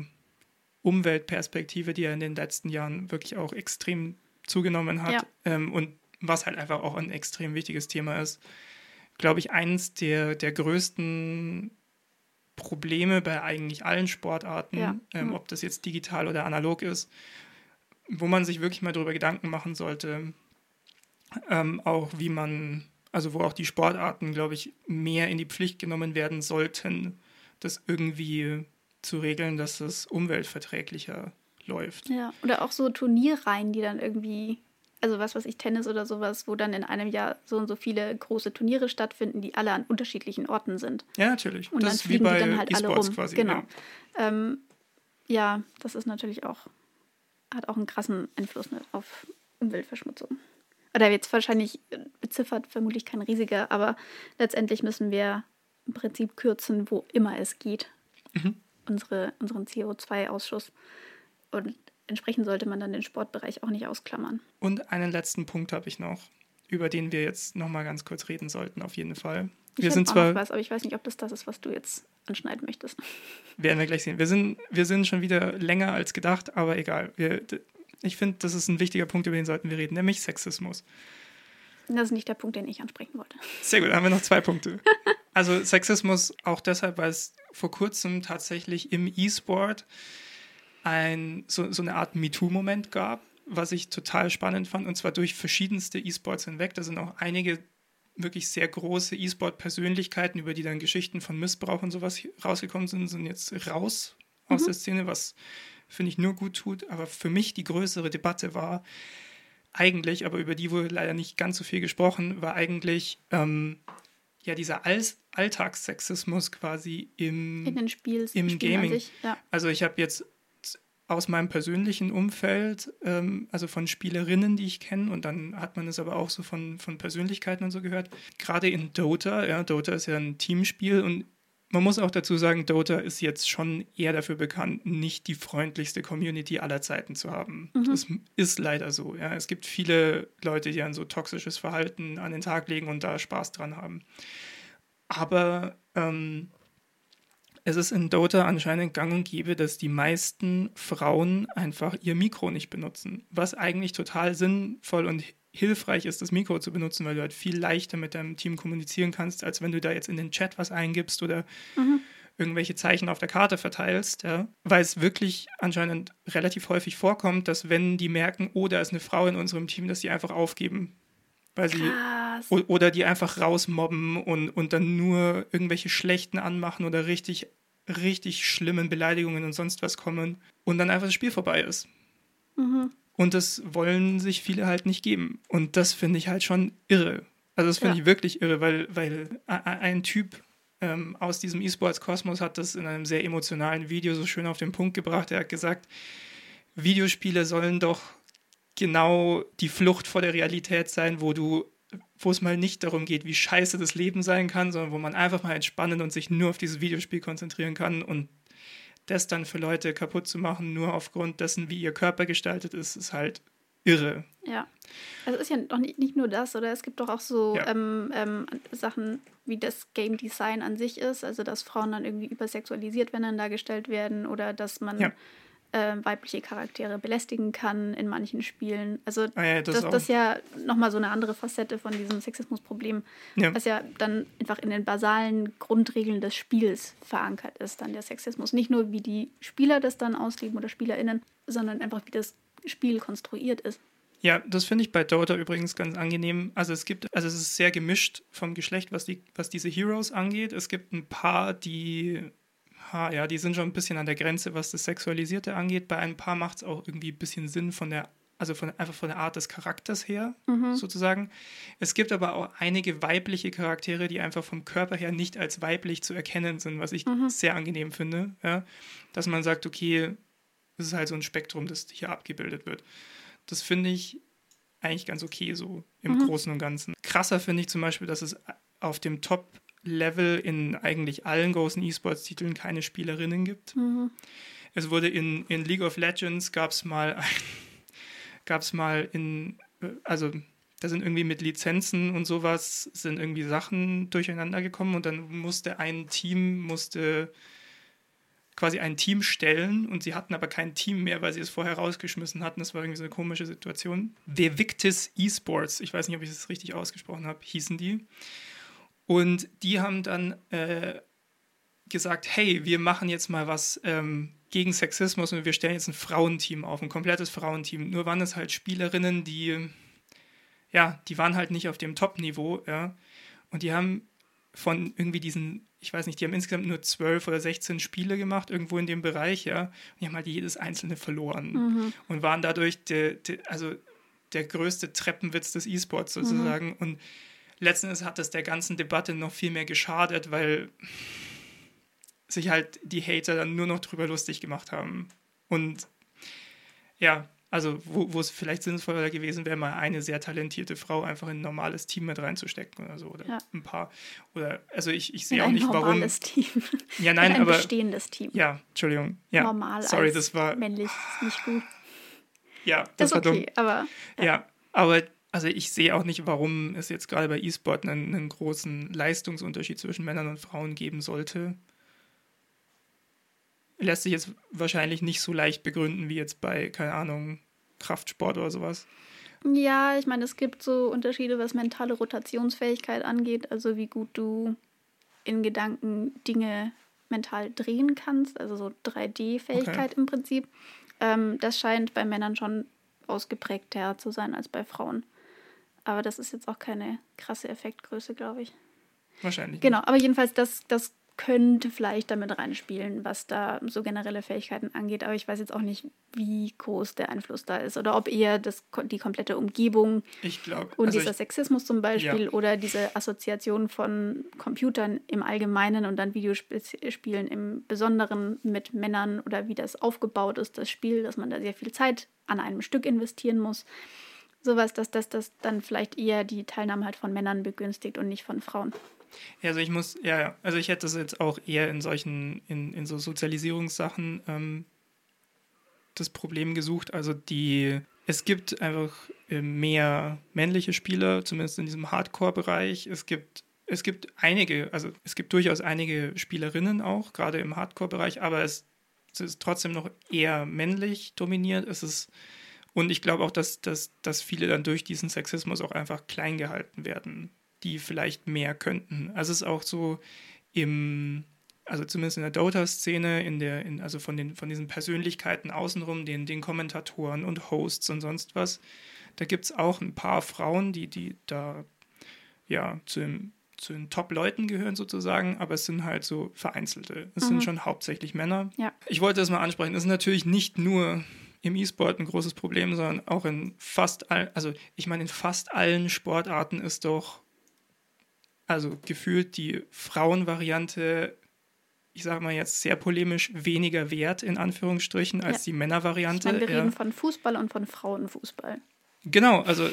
Umweltperspektive, die ja in den letzten Jahren wirklich auch extrem zugenommen hat Ja. ähm, und was halt einfach auch ein extrem wichtiges Thema ist, glaube ich, eins der, der größten Probleme bei eigentlich allen Sportarten, Ja. ähm, Mhm. ob das jetzt digital oder analog ist, wo man sich wirklich mal darüber Gedanken machen sollte, ähm, auch wie man, also wo auch die Sportarten, glaube ich, mehr in die Pflicht genommen werden sollten, das irgendwie zu regeln, dass es umweltverträglicher läuft. ja. Oder auch so Turnierreihen, die dann irgendwie, also was weiß ich, Tennis oder sowas, wo dann in einem Jahr so und so viele große Turniere stattfinden, die alle an unterschiedlichen Orten sind. Ja, natürlich. Und das dann ist wie fliegen bei die dann halt alle E-Sports rum. quasi. Genau. Ja. Ähm, ja, das ist natürlich auch, hat auch einen krassen Einfluss ne, auf Umweltverschmutzung. Oder jetzt wahrscheinlich äh, beziffert vermutlich kein riesiger, aber letztendlich müssen wir im Prinzip kürzen, wo immer es geht. Mhm. Unsere, unseren CO2-Ausschuss. Und entsprechend sollte man dann den Sportbereich auch nicht ausklammern. Und einen letzten Punkt habe ich noch, über den wir jetzt nochmal ganz kurz reden sollten, auf jeden Fall. Ich Wir hätte sind auch zwar, noch was, aber ich weiß nicht, ob das das ist, was du jetzt anschneiden möchtest. werden wir gleich sehen. Wir sind, wir sind schon wieder länger als gedacht, aber egal. Wir, ich finde, das ist ein wichtiger Punkt, über den sollten wir reden, nämlich Sexismus. Das ist nicht der Punkt, den ich ansprechen wollte. Sehr gut, dann haben wir noch zwei Punkte. Also Sexismus auch deshalb, weil es vor kurzem tatsächlich im E-Sport ein, so, so eine Art MeToo-Moment gab, was ich total spannend fand, und zwar durch verschiedenste E-Sports hinweg. Da sind auch einige wirklich sehr große E-Sport-Persönlichkeiten, über die dann Geschichten von Missbrauch und sowas rausgekommen sind, sind jetzt raus aus der Szene, was finde ich nur gut tut. Aber für mich die größere Debatte war eigentlich, aber über die wurde leider nicht ganz so viel gesprochen, war eigentlich ähm, ja dieser All Alltagssexismus quasi im, Im Spielen an Gaming. ja. also ich habe jetzt aus meinem persönlichen Umfeld, ähm, also von Spielerinnen, die ich kenne, und dann hat man es aber auch so von, von Persönlichkeiten und so gehört. Gerade in Dota, ja, Dota ist ja ein Teamspiel und man muss auch dazu sagen, Dota ist jetzt schon eher dafür bekannt, nicht die freundlichste Community aller Zeiten zu haben. Mhm. Das ist leider so. Ja. Es gibt viele Leute, die ein so toxisches Verhalten an den Tag legen und da Spaß dran haben. Aber ähm, es ist in Dota anscheinend gang und gäbe, dass die meisten Frauen einfach ihr Mikro nicht benutzen. Was eigentlich total sinnvoll und hilfreich ist, das Mikro zu benutzen, weil du halt viel leichter mit deinem Team kommunizieren kannst, als wenn du da jetzt in den Chat was eingibst oder mhm. irgendwelche Zeichen auf der Karte verteilst. Ja? Weil es wirklich anscheinend relativ häufig vorkommt, dass wenn die merken, oh, da ist eine Frau in unserem Team, dass die einfach aufgeben. Weil sie Krass. oder die einfach rausmobben und, und dann nur irgendwelche schlechten anmachen oder richtig, richtig schlimmen Beleidigungen und sonst was kommen und dann einfach das Spiel vorbei ist. Mhm. Und das wollen sich viele halt nicht geben. Und das finde ich halt schon irre. Also das finde ja. ich wirklich irre, weil, weil ein Typ ähm, aus diesem E-Sports-Kosmos hat das in einem sehr emotionalen Video so schön auf den Punkt gebracht. Er hat gesagt, Videospiele sollen doch genau die Flucht vor der Realität sein, wo du wo es mal nicht darum geht, wie scheiße das Leben sein kann, sondern wo man einfach mal entspannen und sich nur auf dieses Videospiel konzentrieren kann und das dann für Leute kaputt zu machen, nur aufgrund dessen, wie ihr Körper gestaltet ist, ist halt irre. Ja. Also ist ja doch nicht, nicht nur das, oder es gibt doch auch so ja. ähm, ähm, Sachen, wie das Game Design an sich ist, also dass Frauen dann irgendwie übersexualisiert werden, dann dargestellt werden oder dass man ja äh, weibliche Charaktere belästigen kann in manchen Spielen. Also ah ja, das, das, das ist ja nochmal so eine andere Facette von diesem Sexismusproblem, ja. was ja dann einfach in den basalen Grundregeln des Spiels verankert ist, dann der Sexismus. Nicht nur, wie die Spieler das dann ausleben oder SpielerInnen, sondern einfach, wie das Spiel konstruiert ist. Ja, das finde ich bei Dota übrigens ganz angenehm. Also es gibt, also es ist sehr gemischt vom Geschlecht, was, die, was diese Heroes angeht. Es gibt ein paar, die ha, ja, die sind schon ein bisschen an der Grenze, was das Sexualisierte angeht. Bei ein paar macht es auch irgendwie ein bisschen Sinn von der, also von, einfach von der Art des Charakters her, mhm. sozusagen. Es gibt aber auch einige weibliche Charaktere, die einfach vom Körper her nicht als weiblich zu erkennen sind, was ich mhm. sehr angenehm finde. Ja? Dass man sagt, okay, das ist halt so ein Spektrum, das hier abgebildet wird. Das finde ich eigentlich ganz okay so im mhm. Großen und Ganzen. Krasser finde ich zum Beispiel, dass es auf dem Top Level in eigentlich allen großen E-Sports-Titeln keine Spielerinnen gibt. Mhm. Es wurde in, in League of Legends gab es mal gab es mal in also da sind irgendwie mit Lizenzen und sowas sind irgendwie Sachen durcheinander gekommen und dann musste ein Team musste quasi ein Team stellen und sie hatten aber kein Team mehr, weil sie es vorher rausgeschmissen hatten. Das war irgendwie so eine komische Situation. The Victis Esports, ich weiß nicht, ob ich das richtig ausgesprochen habe, hießen die. Und die haben dann äh, gesagt, hey, wir machen jetzt mal was ähm, gegen Sexismus und wir stellen jetzt ein Frauenteam auf, ein komplettes Frauenteam. Nur waren es halt Spielerinnen, die, ja, die waren halt nicht auf dem Top-Niveau, ja. Und die haben von irgendwie diesen, ich weiß nicht, die haben insgesamt nur zwölf oder 16 Spiele gemacht, irgendwo in dem Bereich, ja. Und die haben halt jedes einzelne verloren mhm. und waren dadurch de, de, also der größte Treppenwitz des E-Sports sozusagen. Mhm. Und letzten Endes hat es der ganzen Debatte noch viel mehr geschadet, weil sich halt die Hater dann nur noch drüber lustig gemacht haben. Und ja, also wo, wo es vielleicht sinnvoller gewesen wäre, mal eine sehr talentierte Frau einfach in ein normales Team mit reinzustecken oder so. Oder ja. ein paar. Oder also ich, ich sehe auch nicht, warum. Ein normales Team. Ja, nein, ein aber. Ein bestehendes Team. Ja, Entschuldigung. Ja. Normal. Sorry, das war. Männlich ist nicht gut. Ja, das, das ist okay, dumm. aber. Ja. ja, aber also ich sehe auch nicht, warum es jetzt gerade bei E-Sport einen, einen, großen Leistungsunterschied zwischen Männern und Frauen geben sollte. Lässt sich jetzt wahrscheinlich nicht so leicht begründen wie jetzt bei, keine Ahnung, Kraftsport oder sowas. Ja, ich meine, es gibt so Unterschiede, was mentale Rotationsfähigkeit angeht, also wie gut du in Gedanken Dinge mental drehen kannst, also so 3D-Fähigkeit okay. im Prinzip. Ähm, das scheint bei Männern schon ausgeprägter zu sein als bei Frauen. Aber das ist jetzt auch keine krasse Effektgröße, glaube ich. Wahrscheinlich. Genau, aber jedenfalls, das, das könnte vielleicht damit reinspielen, was da so generelle Fähigkeiten angeht. Aber ich weiß jetzt auch nicht, wie groß der Einfluss da ist. Oder ob eher das, die komplette Umgebung glaub, und also dieser ich, Sexismus zum Beispiel ja. oder diese Assoziation von Computern im Allgemeinen und dann Videospielen im Besonderen mit Männern oder wie das aufgebaut ist, das Spiel, dass man da sehr viel Zeit an einem Stück investieren muss sowas, dass das, das dann vielleicht eher die Teilnahme halt von Männern begünstigt und nicht von Frauen. Ja, also ich muss, ja, also ich hätte das jetzt auch eher in solchen, in, in so Sozialisierungssachen ähm, das Problem gesucht. Also die, es gibt einfach äh, mehr männliche Spieler, zumindest in diesem Hardcore-Bereich. Es gibt es gibt einige, also es gibt durchaus einige Spielerinnen auch, gerade im Hardcore-Bereich, aber es, es, ist trotzdem noch eher männlich dominiert. Es ist, und ich glaube auch, dass, dass, dass viele dann durch diesen Sexismus auch einfach klein gehalten werden, die vielleicht mehr könnten. Also es ist auch so im, also zumindest in der Dota-Szene, in der, in, also von, den, von diesen Persönlichkeiten außenrum, den, den Kommentatoren und Hosts und sonst was, da gibt es auch ein paar Frauen, die, die da ja zu dem zu den Top-Leuten gehören sozusagen, aber es sind halt so vereinzelte. Es mhm. sind schon hauptsächlich Männer. Ja. Ich wollte das mal ansprechen. Es ist natürlich nicht nur im E-Sport ein großes Problem, sondern auch in fast allen, also ich meine, in fast allen Sportarten ist doch, also gefühlt die Frauenvariante, ich sage mal jetzt sehr polemisch, weniger wert in Anführungsstrichen als ja. die Männervariante. Ich meine, wir ja. reden von Fußball und von Frauenfußball. Genau, also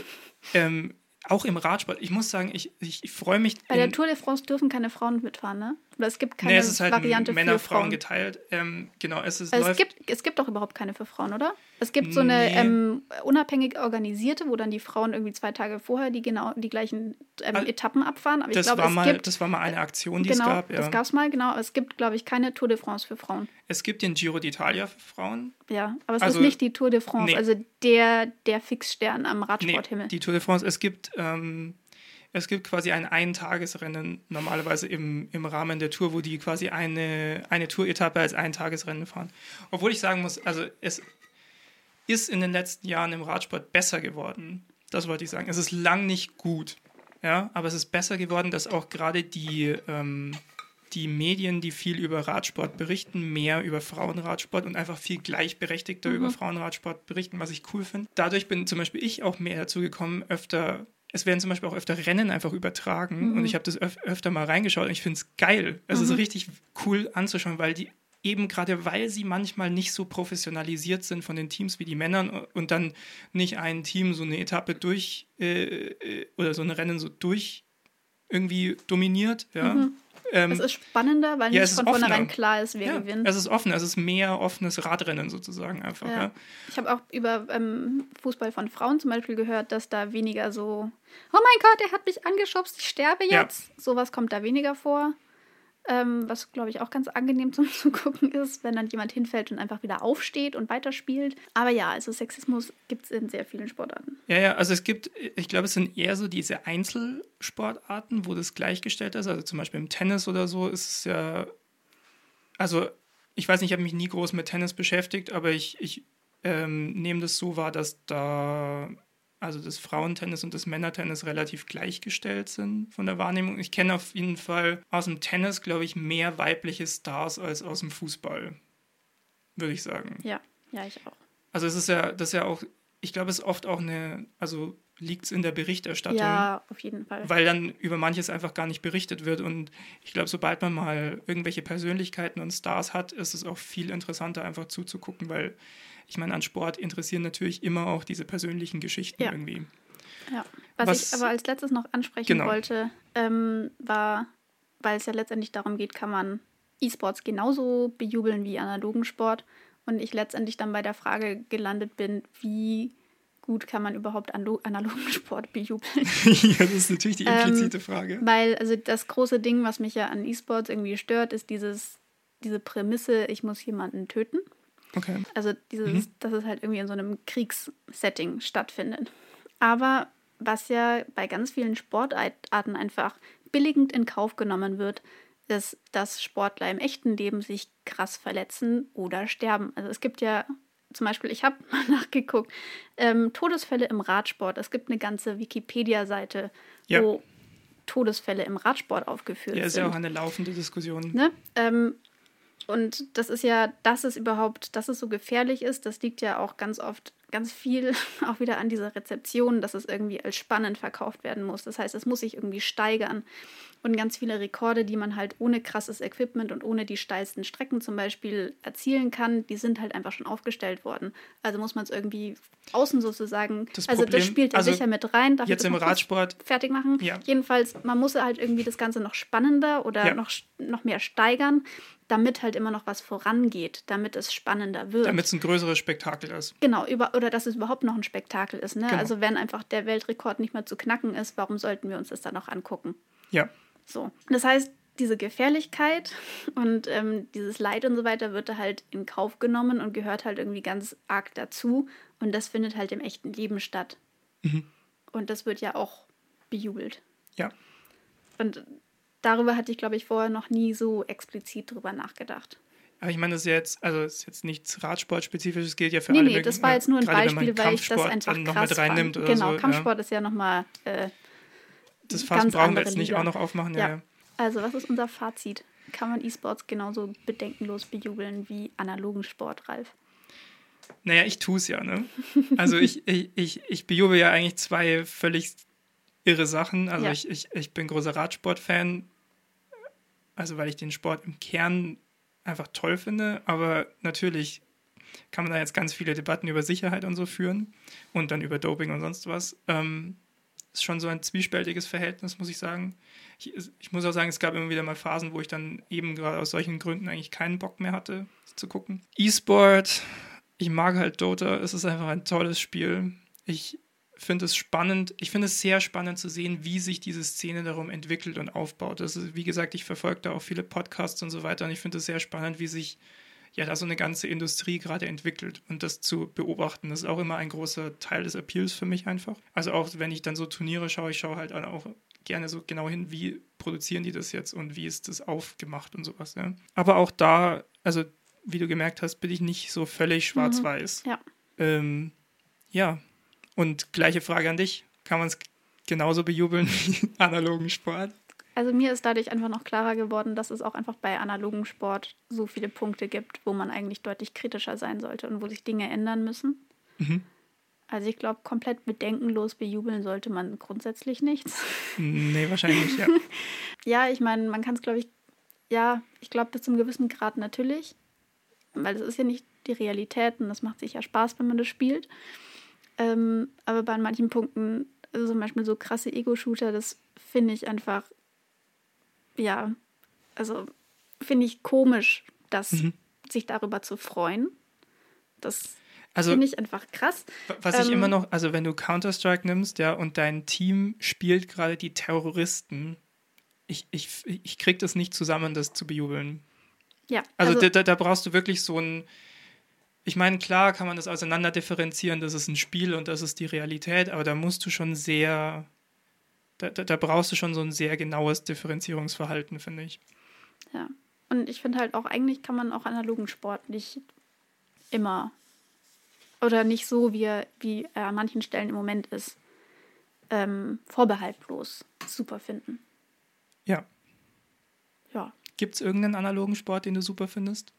ähm, auch im Radsport. Ich muss sagen, ich, ich, ich freue mich. Bei der Tour de France dürfen keine Frauen mitfahren, ne? Oder es gibt keine nee, es ist halt Variante Männer, für Frauen. geteilt. Ähm, genau, es ist. Also es, gibt, es gibt doch überhaupt keine für Frauen, oder? Es gibt so eine nee. ähm, unabhängig organisierte, wo dann die Frauen irgendwie zwei Tage vorher die genau die gleichen ähm, also, Etappen abfahren. Aber das, ich glaube, war es mal, gibt, das war mal eine Aktion, die genau, es gab. Ja. Das gab es mal, genau. Es gibt, glaube ich, keine Tour de France für Frauen. Es gibt den Giro d'Italia für Frauen. Ja, aber es Also- ist nicht die Tour de France, nee. also der, der Fixstern am Nee, Radsporthimmel. die Tour de France. Es gibt, ähm, es gibt quasi ein Eintagesrennen normalerweise im, im Rahmen der Tour, wo die quasi eine, eine Tour-Etappe als Eintagesrennen fahren. Obwohl ich sagen muss, also es ist in den letzten Jahren im Radsport besser geworden. Das wollte ich sagen. Es ist lang nicht gut, ja, aber es ist besser geworden, dass auch gerade die, ähm, die Medien, die viel über Radsport berichten, mehr über Frauenradsport und einfach viel gleichberechtigter über Frauenradsport berichten, was ich cool finde. Dadurch bin zum Beispiel ich auch mehr dazu gekommen, öfter, es werden zum Beispiel auch öfter Rennen einfach übertragen und ich habe das öf öfter mal reingeschaut und ich finde es geil. Es ist richtig cool anzuschauen, weil die eben gerade, weil sie manchmal nicht so professionalisiert sind von den Teams wie die Männern und dann nicht ein Team so eine Etappe durch äh, äh, oder so ein Rennen so durch irgendwie dominiert, ja. Ähm, Es ist spannender, weil ja, nicht von vornherein klar ist, wer ja, gewinnt. es ist offen, es ist mehr offenes Radrennen sozusagen einfach. Ja. Ja. Ich habe auch über ähm, Fußball von Frauen zum Beispiel gehört, dass da weniger so, oh mein Gott, er hat mich angeschubst, ich sterbe jetzt. Sowas kommt da weniger vor. Ähm, was, glaube ich, auch ganz angenehm zum Zugucken ist, wenn dann jemand hinfällt und einfach wieder aufsteht und weiterspielt. Aber ja, also Sexismus gibt es in sehr vielen Sportarten. Ja, ja, also es gibt, ich glaube, es sind eher so diese Einzelsportarten, wo das gleichgestellt ist. Also zum Beispiel im Tennis oder so ist es ja, also ich weiß nicht, ich habe mich nie groß mit Tennis beschäftigt, aber ich, ich ähm, nehme das so wahr, dass da also das Frauentennis und das Männertennis relativ gleichgestellt sind von der Wahrnehmung. Ich kenne auf jeden Fall aus dem Tennis, glaube ich, mehr weibliche Stars als aus dem Fußball, würde ich sagen. Ja, ja, ich auch. Also es ist ja, das ist ja auch, ich glaube, es ist oft auch eine, also liegt es in der Berichterstattung, Ja, auf jeden Fall. weil dann über manches einfach gar nicht berichtet wird. Und ich glaube, sobald man mal irgendwelche Persönlichkeiten und Stars hat, ist es auch viel interessanter, einfach zuzugucken, weil ich meine, an Sport interessieren natürlich immer auch diese persönlichen Geschichten Ja. irgendwie. Ja. Was, Was- ich aber als letztes noch ansprechen Genau. wollte, ähm, war, weil es ja letztendlich darum geht, kann man E-Sports genauso bejubeln wie analogen Sport. Und ich letztendlich dann bei der Frage gelandet bin, wie gut kann man überhaupt analo- analogen Sport bejubeln? ja, das ist natürlich die Ähm, implizite Frage. Weil, also das große Ding, was mich ja an E-Sports irgendwie stört, ist dieses, diese Prämisse, ich muss jemanden töten. Okay. Also dieses, dass es halt irgendwie in so einem Kriegssetting stattfindet. Aber was ja bei ganz vielen Sportarten einfach billigend in Kauf genommen wird, ist, dass Sportler im echten Leben sich krass verletzen oder sterben. Also es gibt ja zum Beispiel, ich habe mal nachgeguckt, ähm, Todesfälle im Radsport. Es gibt eine ganze Wikipedia-Seite, Ja. wo Todesfälle im Radsport aufgeführt Ja, ist sind. ja auch eine laufende Diskussion. Ne? Ähm, und das ist ja, dass es überhaupt, dass es so gefährlich ist, das liegt ja auch ganz oft ganz viel auch wieder an dieser Rezeption, dass es irgendwie als spannend verkauft werden muss. Das heißt, es muss sich irgendwie steigern. Und ganz viele Rekorde, die man halt ohne krasses Equipment und ohne die steilsten Strecken zum Beispiel erzielen kann, die sind halt einfach schon aufgestellt worden. Also muss man es irgendwie außen sozusagen, Das also Problem- das spielt ja also sicher mit rein. Darf jetzt im Radsport- fertig machen. Ja. Jedenfalls, man muss halt irgendwie das Ganze noch spannender oder Ja. noch, noch mehr steigern, damit halt immer noch was vorangeht, damit es spannender wird. Damit es ein größeres Spektakel ist. Genau, über, oder dass es überhaupt noch ein Spektakel ist. Ne? Genau. Also wenn einfach der Weltrekord nicht mehr zu knacken ist, warum sollten wir uns das dann noch angucken? Ja. So. Das heißt, diese Gefährlichkeit und ähm, dieses Leid und so weiter wird da halt in Kauf genommen und gehört halt irgendwie ganz arg dazu. Und das findet halt im echten Leben statt. Und das wird ja auch bejubelt. Ja. Und darüber hatte ich, glaube ich, vorher noch nie so explizit drüber nachgedacht. Aber ich meine, das ist jetzt, also ist jetzt nichts Radsportspezifisches, gilt ja für Nee, alle nee, das war jetzt nur ein Beispiel, weil ich das einfach noch krass mit reinnimmt fand. oder Genau, so. Ja. Kampfsport ist ja nochmal äh, Das Fass brauchen wir jetzt nicht Liga. auch noch aufmachen. Ja. Ja. ja. Also, was ist unser Fazit? Kann man E-Sports genauso bedenkenlos bejubeln wie analogen Sport, Ralf? Naja, ich tue es ja, ne? Also ich, ich, ich, ich bejubel ja eigentlich zwei völlig irre Sachen. Also Ja. ich, ich, ich bin großer Radsportfan, also weil ich den Sport im Kern einfach toll finde, aber natürlich kann man da jetzt ganz viele Debatten über Sicherheit und so führen und dann über Doping und sonst was. Ähm, ist schon so ein zwiespältiges Verhältnis, muss ich sagen. Ich, ich muss auch sagen, es gab immer wieder mal Phasen, wo ich dann eben gerade aus solchen Gründen eigentlich keinen Bock mehr hatte, zu gucken. E-Sport, ich mag halt Dota, es ist einfach ein tolles Spiel. Ich finde es spannend, ich finde es sehr spannend zu sehen, wie sich diese Szene darum entwickelt und aufbaut. Das ist, wie gesagt, ich verfolge da auch viele Podcasts und so weiter und ich finde es sehr spannend, wie sich ja da so eine ganze Industrie gerade entwickelt und das zu beobachten, das ist auch immer ein großer Teil des Appeals für mich einfach. Also auch wenn ich dann so Turniere schaue, ich schaue halt auch gerne so genau hin, wie produzieren die das jetzt und wie ist das aufgemacht und sowas. Ja. Aber auch da, also wie du gemerkt hast, bin ich nicht so völlig schwarz-weiß. Ja. Ähm, ja, und gleiche Frage an dich. Kann man es genauso bejubeln wie analogen Sport? Also mir ist dadurch einfach noch klarer geworden, dass es auch einfach bei analogen Sport so viele Punkte gibt, wo man eigentlich deutlich kritischer sein sollte und wo sich Dinge ändern müssen. Mhm. Also ich glaube, komplett bedenkenlos bejubeln sollte man grundsätzlich nichts. Nee, wahrscheinlich ja. Ja, ich meine, man kann es, glaube ich, ja, ich glaube bis zum gewissen Grad natürlich, weil es ist ja nicht die Realität und das macht sicher Spaß, wenn man das spielt. Ähm, aber bei manchen Punkten, also zum Beispiel so krasse Ego-Shooter, das finde ich einfach, ja, also finde ich komisch, das sich darüber zu freuen. Das Also, finde ich einfach krass. was ich ähm, immer noch, also wenn du Counter-Strike nimmst, ja, und dein Team spielt gerade die Terroristen, ich, ich, ich krieg das nicht zusammen, das zu bejubeln. Ja, Also, da, da, da brauchst du wirklich so ein. Ich meine, klar kann man das auseinander differenzieren, das ist ein Spiel und das ist die Realität, aber da musst du schon sehr. Da, da, da brauchst du schon so ein sehr genaues Differenzierungsverhalten, finde ich. Ja. Und ich finde halt auch, eigentlich kann man auch analogen Sport nicht immer oder nicht so, wie er, wie er an manchen Stellen im Moment ist, ähm, vorbehaltlos super finden. Ja. Ja. Gibt es irgendeinen analogen Sport, den du super findest?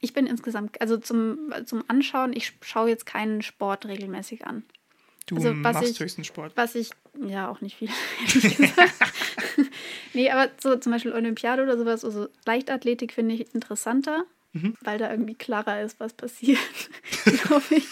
Ich bin insgesamt, also zum, zum Anschauen, ich schaue jetzt keinen Sport regelmäßig an. Du Also, machst ich- höchstens Sport. Was ich, ja, auch nicht viel, nee, aber so zum Beispiel Olympiade oder sowas, also Leichtathletik finde ich interessanter, weil da irgendwie klarer ist, was passiert, glaube ich.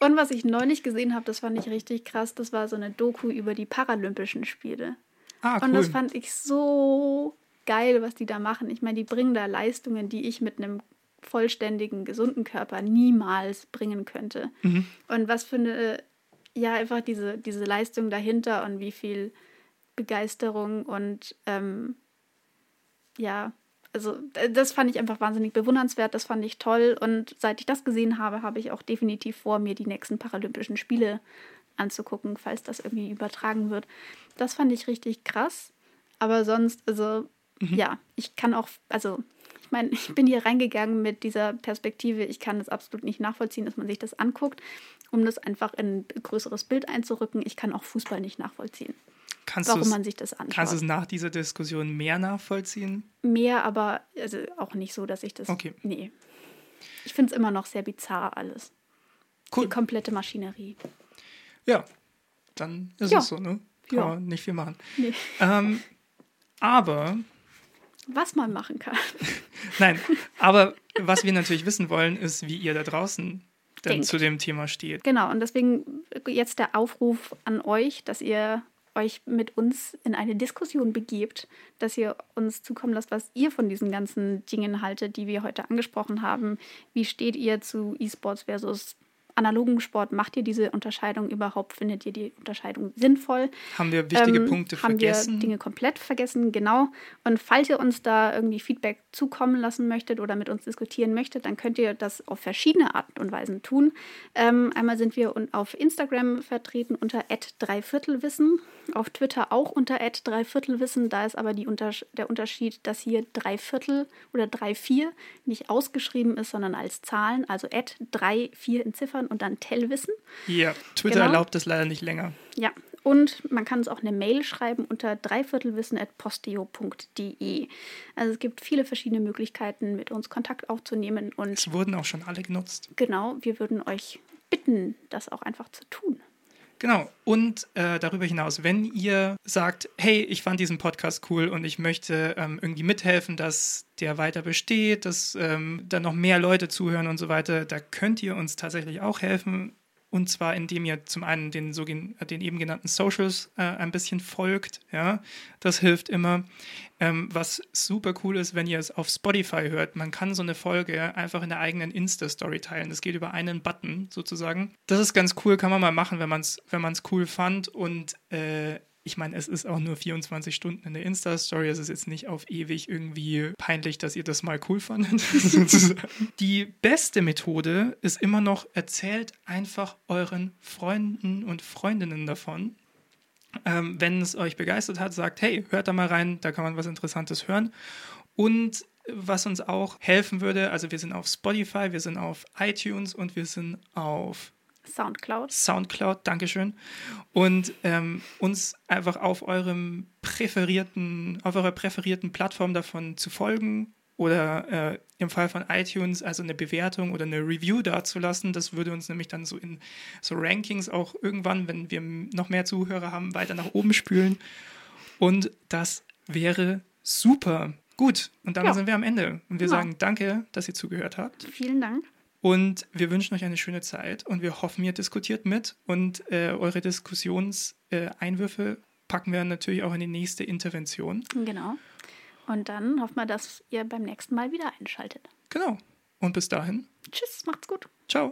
Und was ich neulich gesehen habe, das fand ich richtig krass, das war so eine Doku über die Paralympischen Spiele. Ah, Und cool. das fand ich so geil, was die da machen. Ich meine, die bringen da Leistungen, die ich mit einem vollständigen, gesunden Körper niemals bringen könnte. Mhm. Und was für eine, ja, einfach diese, diese Leistung dahinter und wie viel Begeisterung und ähm, ja, also äh, das fand ich einfach wahnsinnig bewundernswert, das fand ich toll. Und seit ich das gesehen habe, habe ich auch definitiv vor, mir die nächsten Paralympischen Spiele anzugucken, falls das irgendwie übertragen wird. Das fand ich richtig krass. Aber sonst, also ja, ich kann auch, also ich meine, ich bin hier reingegangen mit dieser Perspektive, ich kann es absolut nicht nachvollziehen, dass man sich das anguckt, um das einfach in ein größeres Bild einzurücken. Ich kann auch Fußball nicht nachvollziehen, kannst warum man sich das anschaut. kannst du es nach dieser Diskussion mehr nachvollziehen? Mehr, aber also auch nicht so, dass ich das. Okay. Nee. Ich finde es immer noch sehr bizarr alles. Cool. Die komplette Maschinerie. Ja, dann ist Ja. es so, ne? Kann Ja. man nicht viel machen. Nee. Ähm, aber, Was man machen kann. nein, aber was wir natürlich wissen wollen, ist, wie ihr da draußen denn Denkt. zu dem Thema steht. Genau, und deswegen jetzt der Aufruf an euch, dass ihr euch mit uns in eine Diskussion begebt, dass ihr uns zukommen lasst, was ihr von diesen ganzen Dingen haltet, die wir heute angesprochen haben. Wie steht ihr zu E-Sports versus analogen Sport? Macht ihr diese Unterscheidung überhaupt? Findet ihr die Unterscheidung sinnvoll? Haben wir wichtige Ähm, Punkte haben vergessen? wir Dinge komplett vergessen, genau. Und falls ihr uns da irgendwie Feedback zukommen lassen möchtet oder mit uns diskutieren möchtet, dann könnt ihr das auf verschiedene Arten und Weisen tun. Ähm, einmal sind wir auf Instagram vertreten unter @dreiviertelwissen, auf Twitter auch unter @dreiviertelwissen. Da ist aber die Unters der Unterschied, dass hier Dreiviertel oder drei vier nicht ausgeschrieben ist, sondern als Zahlen, also drei vier in Ziffern und dann Tellwissen. ja, Twitter Genau. erlaubt es leider nicht länger. Ja, und man kann uns auch eine Mail schreiben unter dreiviertelwissen.posteo.de. Also es gibt viele verschiedene Möglichkeiten, mit uns Kontakt aufzunehmen und Es wurden auch schon alle genutzt. genau, wir würden euch bitten, das auch einfach zu tun. Genau. Und äh, darüber hinaus, wenn ihr sagt, hey, ich fand diesen Podcast cool und ich möchte ähm, irgendwie mithelfen, dass der weiter besteht, dass ähm, da noch mehr Leute zuhören und so weiter, da könnt ihr uns tatsächlich auch helfen. Und zwar, indem ihr zum einen den, so äh, den eben genannten Socials äh, ein bisschen folgt. Ja, das hilft immer. Ähm, was super cool ist, wenn ihr es auf Spotify hört. Man kann so eine Folge einfach in der eigenen Insta-Story teilen. Das geht über einen Button sozusagen. Das ist ganz cool, kann man mal machen, wenn man es wenn man's cool fand. Und äh, ich meine, es ist auch nur 24 Stunden in der Insta-Story. Es ist jetzt nicht auf ewig irgendwie peinlich, dass ihr das mal cool fandet. Die beste Methode ist immer noch, erzählt einfach euren Freunden und Freundinnen davon. Ähm, wenn es euch begeistert hat, sagt, hey, hört da mal rein, da kann man was Interessantes hören. Und was uns auch helfen würde, also wir sind auf Spotify, wir sind auf iTunes und wir sind auf Soundcloud. Soundcloud, Dankeschön. Und ähm, uns einfach auf eurem präferierten, auf eurer präferierten Plattform davon zu folgen oder äh, im Fall von iTunes also eine Bewertung oder eine Review dazulassen. Das würde uns nämlich dann so in so Rankings auch irgendwann, wenn wir noch mehr Zuhörer haben, weiter nach oben spülen. Und das wäre super. Gut, und damit Ja. sind wir am Ende. Und wir Genau. sagen danke, dass ihr zugehört habt. Vielen Dank. Und wir wünschen euch eine schöne Zeit und wir hoffen, ihr diskutiert mit und äh, eure Diskussionseinwürfe äh, Einwürfe packen wir natürlich auch in die nächste Intervention. Genau. Und dann hoffen wir, dass ihr beim nächsten Mal wieder einschaltet. Genau. Und bis dahin, Tschüss, macht's gut. ciao.